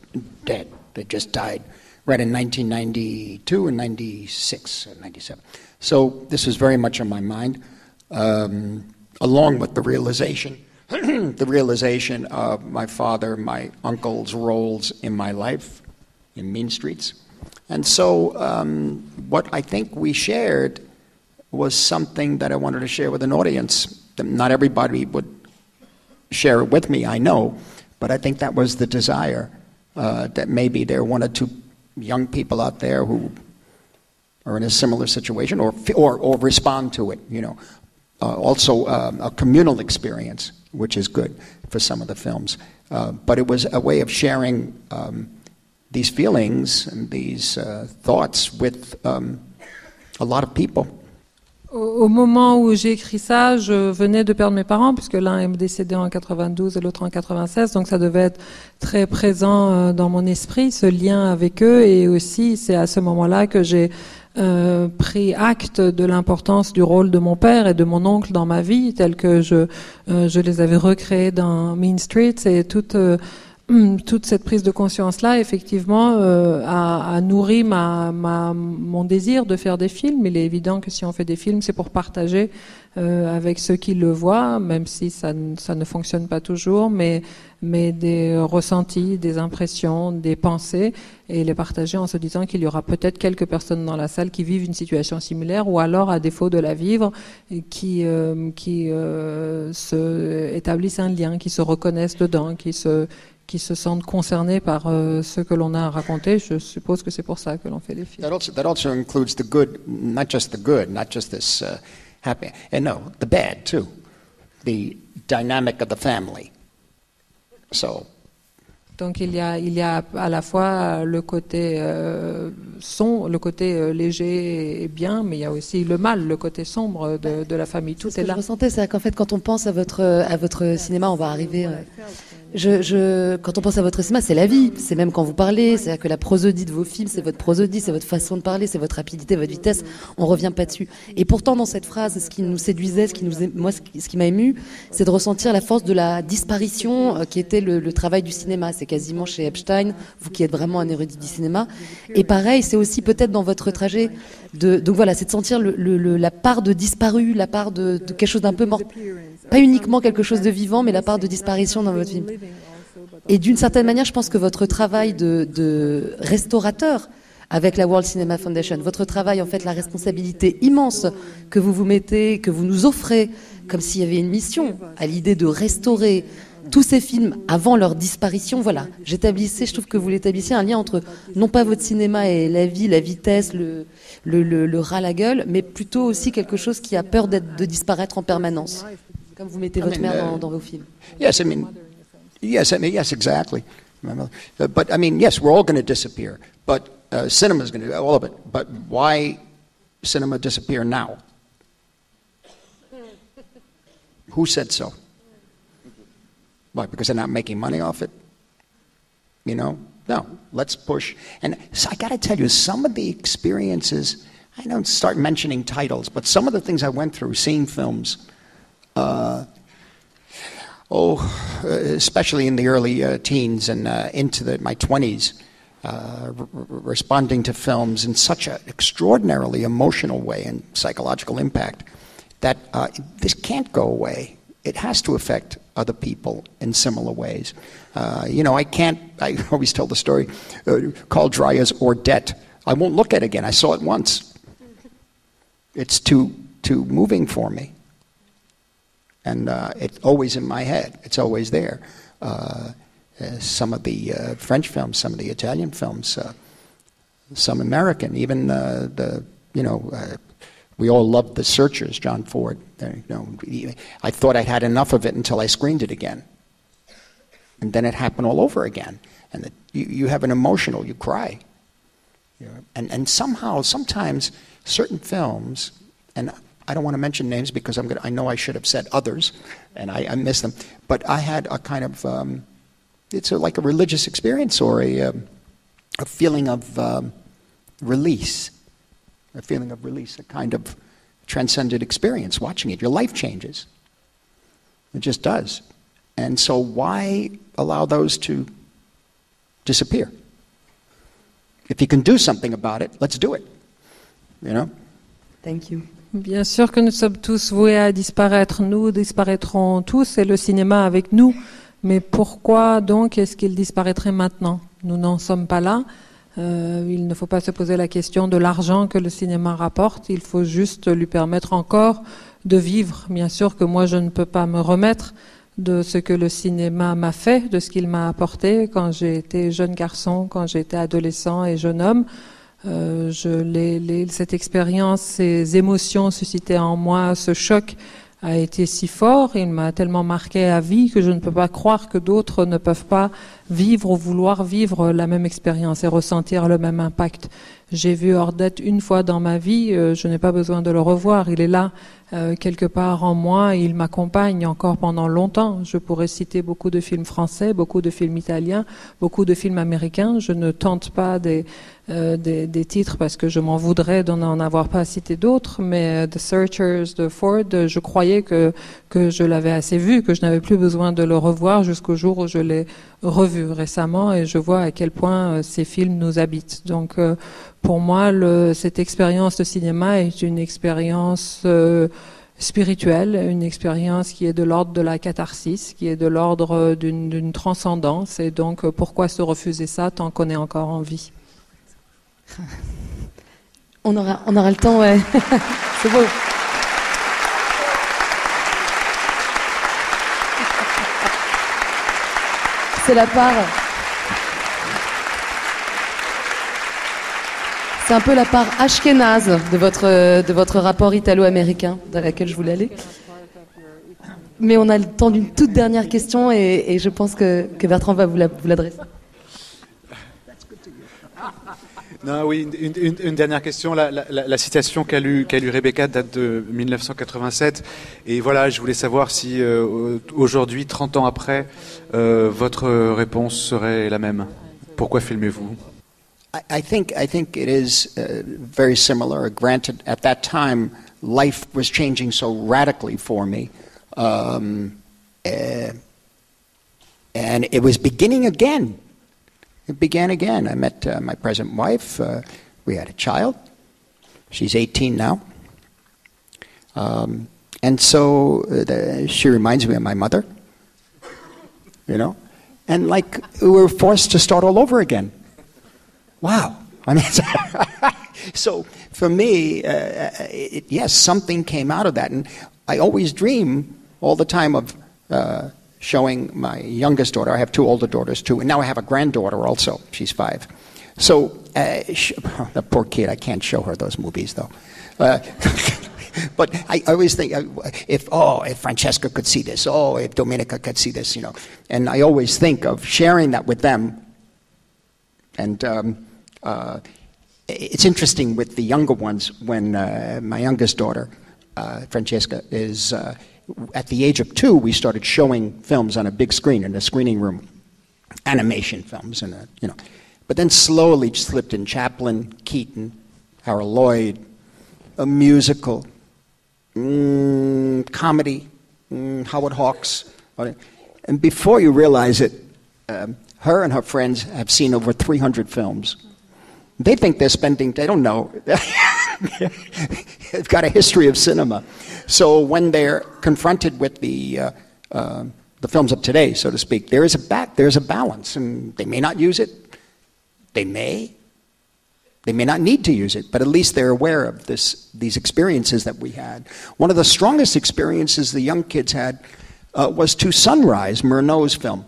dead. They just died right in 1992 and 96, 97. So this was very much on my mind, um, along with the realization (clears throat) the realization of my father, my uncle's roles in my life in Mean Streets. And so, um, what I think we shared was something that I wanted to share with an audience. That not everybody would share it with me, I know, but I think that was the desire uh, that maybe there are one or two young people out there who are in a similar situation or, or, or respond to it, you know. Uh, also, um, a communal experience which is good for some of the films. Uh, but it was a way of sharing um, these feelings and these uh, thoughts with um, a lot of people. Au moment où j'ai écrit ça, je venais de perdre mes parents, puisque l'un est décédé en 92 et l'autre en 96, donc ça devait être très présent euh, dans mon esprit, ce lien avec eux, et aussi c'est à ce moment-là que j'ai euh, pris acte de l'importance du rôle de mon père et de mon oncle dans ma vie, tel que je, euh, je les avais recréés dans Mean Streets et toute, toute cette prise de conscience-là, effectivement, euh, a, a, nourri ma, ma, mon désir de faire des films. Il est évident que si on fait des films, c'est pour partager euh, avec ceux qui le voient, même si ça, ça ne fonctionne pas toujours, mais mais des ressentis, des impressions, des pensées, et les partager en se disant qu'il y aura peut-être quelques personnes dans la salle qui vivent une situation similaire, ou alors, à défaut de la vivre, qui, euh, qui euh, se établissent un lien, qui se reconnaissent dedans, qui se, qui se sentent concernés par euh, ce que l'on a à raconter. Je suppose que c'est pour ça que l'on fait les films. That also, that also includes the good, not just the good, not just this uh, happy, and no, the bad too, the dynamic of the family. So. Donc il y a il y a à la fois le côté euh, son, le côté euh, léger et bien, mais il y a aussi le mal, le côté sombre de, de la famille. Tout est, est ce là. Que je ressentais, c'est qu'en fait, quand on pense à votre à votre cinéma, on va arriver. Je, je, quand on pense à votre cinéma, c'est la vie. C'est même quand vous parlez, c'est-à-dire que la prosodie de vos films, c'est votre prosodie, c'est votre façon de parler, c'est votre rapidité, votre vitesse. On revient pas dessus. Et pourtant, dans cette phrase, ce qui nous séduisait, ce qui nous, moi, ce qui, m'a ému, c'est de ressentir la force de la disparition euh, qui était le, le travail du cinéma. C'est quasiment chez Epstein, vous qui êtes vraiment un érudit du cinéma. Et pareil, c'est aussi peut-être dans votre trajet de, donc voilà, c'est de sentir le, le, la part de disparu, la part de quelque chose d'un peu mort, pas uniquement quelque chose de vivant, mais la part de disparition dans votre film. Et d'une certaine manière, je pense que votre travail de, de restaurateur avec la World Cinema Foundation, votre travail, en fait, la responsabilité immense que vous vous mettez, que vous nous offrez, comme s'il y avait une mission, à l'idée de restaurer tous ces films avant leur disparition, voilà, j'établissais, je trouve que vous l'établissiez un lien entre non pas votre cinéma et la vie, la vitesse, le, le, le, le ras la gueule, mais plutôt aussi quelque chose qui a peur d'être de disparaître en permanence, comme vous mettez votre I mean, mère dans, dans vos films. Yes, I mean, yes, I mean, yes, exactly. But I mean, yes, we're all going to disappear. But uh, cinema's going to all of it. But why cinema disappear now? Who said so? Why? Because they're not making money off it? You know? no, let's push. And so I got to tell you, some of the experiences, I don't start mentioning titles, but some of the things I went through seeing films, uh, oh, uh, especially in the early uh, teens and uh, into the, my 20s, uh, r- r- responding to films in such an extraordinarily emotional way and psychological impact that uh, this can't go away. It has to affect other people in similar ways. Uh, you know, I can't, I (laughs) always tell the story, uh, Carl Dreyer's Ordette. I won't look at it again. I saw it once. It's too, too moving for me. And uh, it's always in my head, it's always there. Uh, uh, some of the uh, French films, some of the Italian films, uh, some American, even the, you know, we all loved The Searchers, John Ford. You know, I thought I'd had enough of it until I screened it again. And then it happened all over again. And you, you have an emotional, you cry. Know, and, and somehow, sometimes, certain films, and I don't want to mention names because I'm gonna, I know I should have said others, and I, I miss them, but I had a kind of, um, it's a, like a religious experience or a, um, a feeling of um, release, a feeling of release, a kind of transcendent experience watching it. Your life changes. It just does. And so, why allow those to disappear? If you can do something about it, let's do it. You know? Thank you. Bien sûr que nous sommes tous voués à disparaître. Nous disparaîtrons tous et le cinéma avec nous. Mais pourquoi donc est-ce qu'il disparaîtrait maintenant? Nous n'en sommes pas là. Euh, il ne faut pas se poser la question de l'argent que le cinéma rapporte. Il faut juste lui permettre encore de vivre. Bien sûr que moi, je ne peux pas me remettre de ce que le cinéma m'a fait, de ce qu'il m'a apporté quand j'ai été jeune garçon, quand j'étais adolescent et jeune homme. Euh, je, les, les, cette expérience, ces émotions suscitées en moi, ce choc a été si fort, il m'a tellement marqué à vie que je ne peux pas croire que d'autres ne peuvent pas vivre ou vouloir vivre la même expérience et ressentir le même impact. J'ai vu Ordette une fois dans ma vie, euh, je n'ai pas besoin de le revoir, il est là euh, quelque part en moi il m'accompagne encore pendant longtemps. Je pourrais citer beaucoup de films français, beaucoup de films italiens, beaucoup de films américains. Je ne tente pas des, euh, des, des, titres parce que je m'en voudrais en avoir pas cité d'autres, mais The Searchers de Ford, je croyais que, que je l'avais assez vu, que je n'avais plus besoin de le revoir jusqu'au jour où je l'ai revu récemment et je vois à quel point ces films nous habitent. Donc pour moi, le, cette expérience de cinéma est une expérience euh, spirituelle, une expérience qui est de l'ordre de la catharsis, qui est de l'ordre d'une transcendance. Et donc, pourquoi se refuser ça tant qu'on est encore en vie? (laughs) on aura, on aura le temps, ouais. (laughs) C'est beau. C'est la part. C'est un peu la part ashkénaze de votre, rapport italo-américain dans laquelle je voulais aller. Mais on a le temps d'une toute dernière question et, je pense que, Bertrand va vous l'adresser. Non, oui, une, une, une, dernière question. La, la, la citation qu'a lue qu lu Rebecca date de 1987. Et voilà, je voulais savoir si euh, aujourd'hui, 30 ans après, euh, votre réponse serait la même. Pourquoi filmez-vous? I think I think it is uh, very similar. Granted, at that time, life was changing so radically for me, um, uh, and it was beginning again. It began again. I met uh, my present wife. Uh, we had a child. She's 18 now, um, and so uh, the, she reminds me of my mother. You know, and like we were forced to start all over again wow. I mean, (laughs) so for me, uh, it, yes, something came out of that. And I always dream all the time of uh, showing my youngest daughter. I have two older daughters too, and now I have a granddaughter also. She's five. So, uh, she, (laughs) the poor kid, I can't show her those movies though. Uh, (laughs) but I always think if oh if Francesca could see this, oh if Dominica could see this, you know, and I always think of sharing that with them. And um, uh, it's interesting with the younger ones when uh, my youngest daughter, uh, Francesca, is at the age of two, we started showing films on a big screen in a screening room. animation films, and you know, but then slowly slipped in Chaplin, Keaton, Harold Lloyd, a musical, mm, comedy, mm, Howard Hawks, and before you realize it, um, her and her friends have seen over 300 films. They think they're spending, they don't know. (laughs) (laughs) They've got a history of cinema. So when they're confronted with the, uh, uh, the films of today, so to speak, there is a back, there's a balance, and they may not use it. They may. They may not need to use it, but at least they're aware of this, these experiences that we had. One of the strongest experiences the young kids had uh, was to Sunrise, Murnau's film.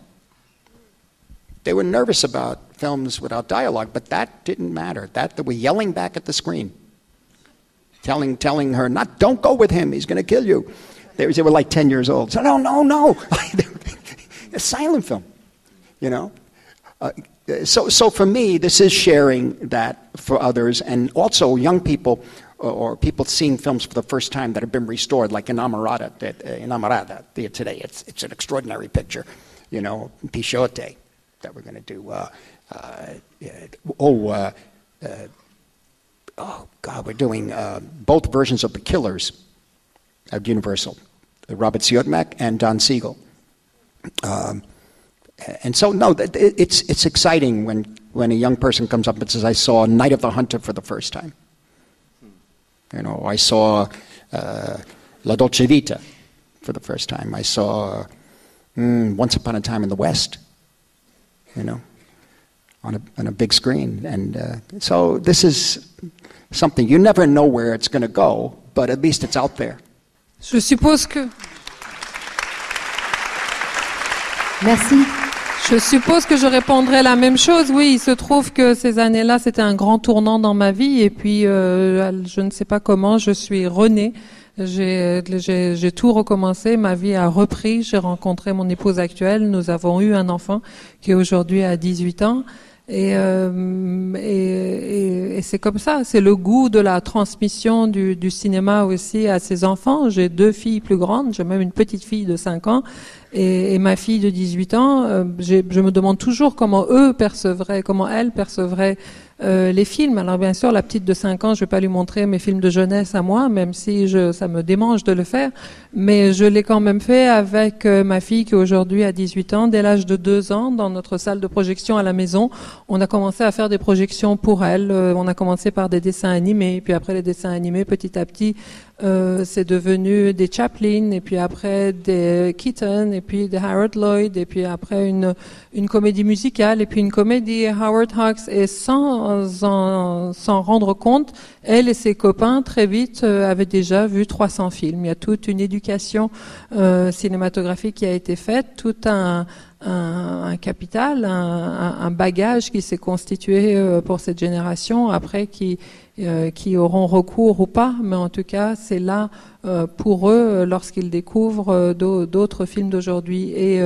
They were nervous about films without dialogue, but that didn't matter. That they were yelling back at the screen, telling telling her, "Not, don't go with him. He's going to kill you." They, they, were like ten years old. So no, no, no. (laughs) a silent film, you know. Uh, so, so for me, this is sharing that for others, and also young people or people seeing films for the first time that have been restored, like Inamorata, uh, today. It's, it's an extraordinary picture, you know, Pichote that we're going to do. Uh, uh, oh, uh, uh, oh, God, we're doing uh, both versions of The Killers at Universal, Robert Siodmak and Don Siegel. Um, and so, no, it's, it's exciting when, when a young person comes up and says, I saw Night of the Hunter for the first time. You know, I saw uh, La Dolce Vita for the first time. I saw mm, Once Upon a Time in the West, you know, on a, on a big screen. And uh, so this is something, you never know where it's going to go, but at least it's out there. Je suppose que. Merci. Je suppose que je répondrai la même chose. Oui, il se trouve que ces années-là, c'était un grand tournant dans ma vie. Et puis, euh, je ne sais pas comment, je suis renée. J'ai tout recommencé, ma vie a repris. J'ai rencontré mon épouse actuelle. Nous avons eu un enfant qui aujourd'hui a 18 ans. Et, euh, et, et, c'est comme ça, c'est le goût de la transmission du, du cinéma aussi à ses enfants. J'ai deux filles plus grandes, j'ai même une petite fille de 5 ans et, et ma fille de 18 ans. Euh, je me demande toujours comment eux percevraient, comment elles percevraient euh, les films. Alors bien sûr, la petite de 5 ans, je vais pas lui montrer mes films de jeunesse à moi, même si je, ça me démange de le faire, mais je l'ai quand même fait avec euh, ma fille qui aujourd'hui a 18 ans. Dès l'âge de 2 ans, dans notre salle de projection à la maison, on a commencé à faire des projections pour elle. Euh, on a commencé par des dessins animés, puis après les dessins animés, petit à petit, euh, c'est devenu des Chaplin, et puis après des Keaton, et puis des Howard Lloyd, et puis après une, une comédie musicale, et puis une comédie Howard Hawks, et sans s'en rendre compte, elle et ses copains très vite euh, avaient déjà vu 300 films. Il y a toute une éducation euh, cinématographique qui a été faite, tout un, un, un capital, un, un, bagage qui s'est constitué euh, pour cette génération, après qui euh, qui auront recours ou pas, mais en tout cas, c'est là euh, pour eux lorsqu'ils découvrent euh, d'autres films d'aujourd'hui. Et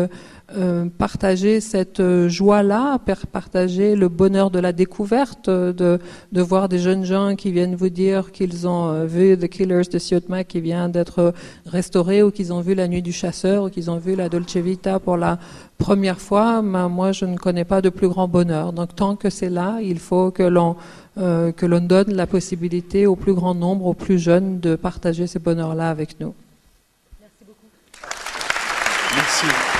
partager cette joie-là, partager le bonheur de la découverte, de, de voir des jeunes gens qui viennent vous dire qu'ils ont vu The Killers de Siotma qui vient d'être restauré, ou qu'ils ont vu La Nuit du Chasseur, ou qu'ils ont vu La Dolce Vita pour la première fois. Ben, moi, je ne connais pas de plus grand bonheur. Donc, tant que c'est là, il faut que l'on euh, que l'on donne la possibilité au plus grand nombre, aux plus jeunes, de partager ces bonheurs-là avec nous. Merci.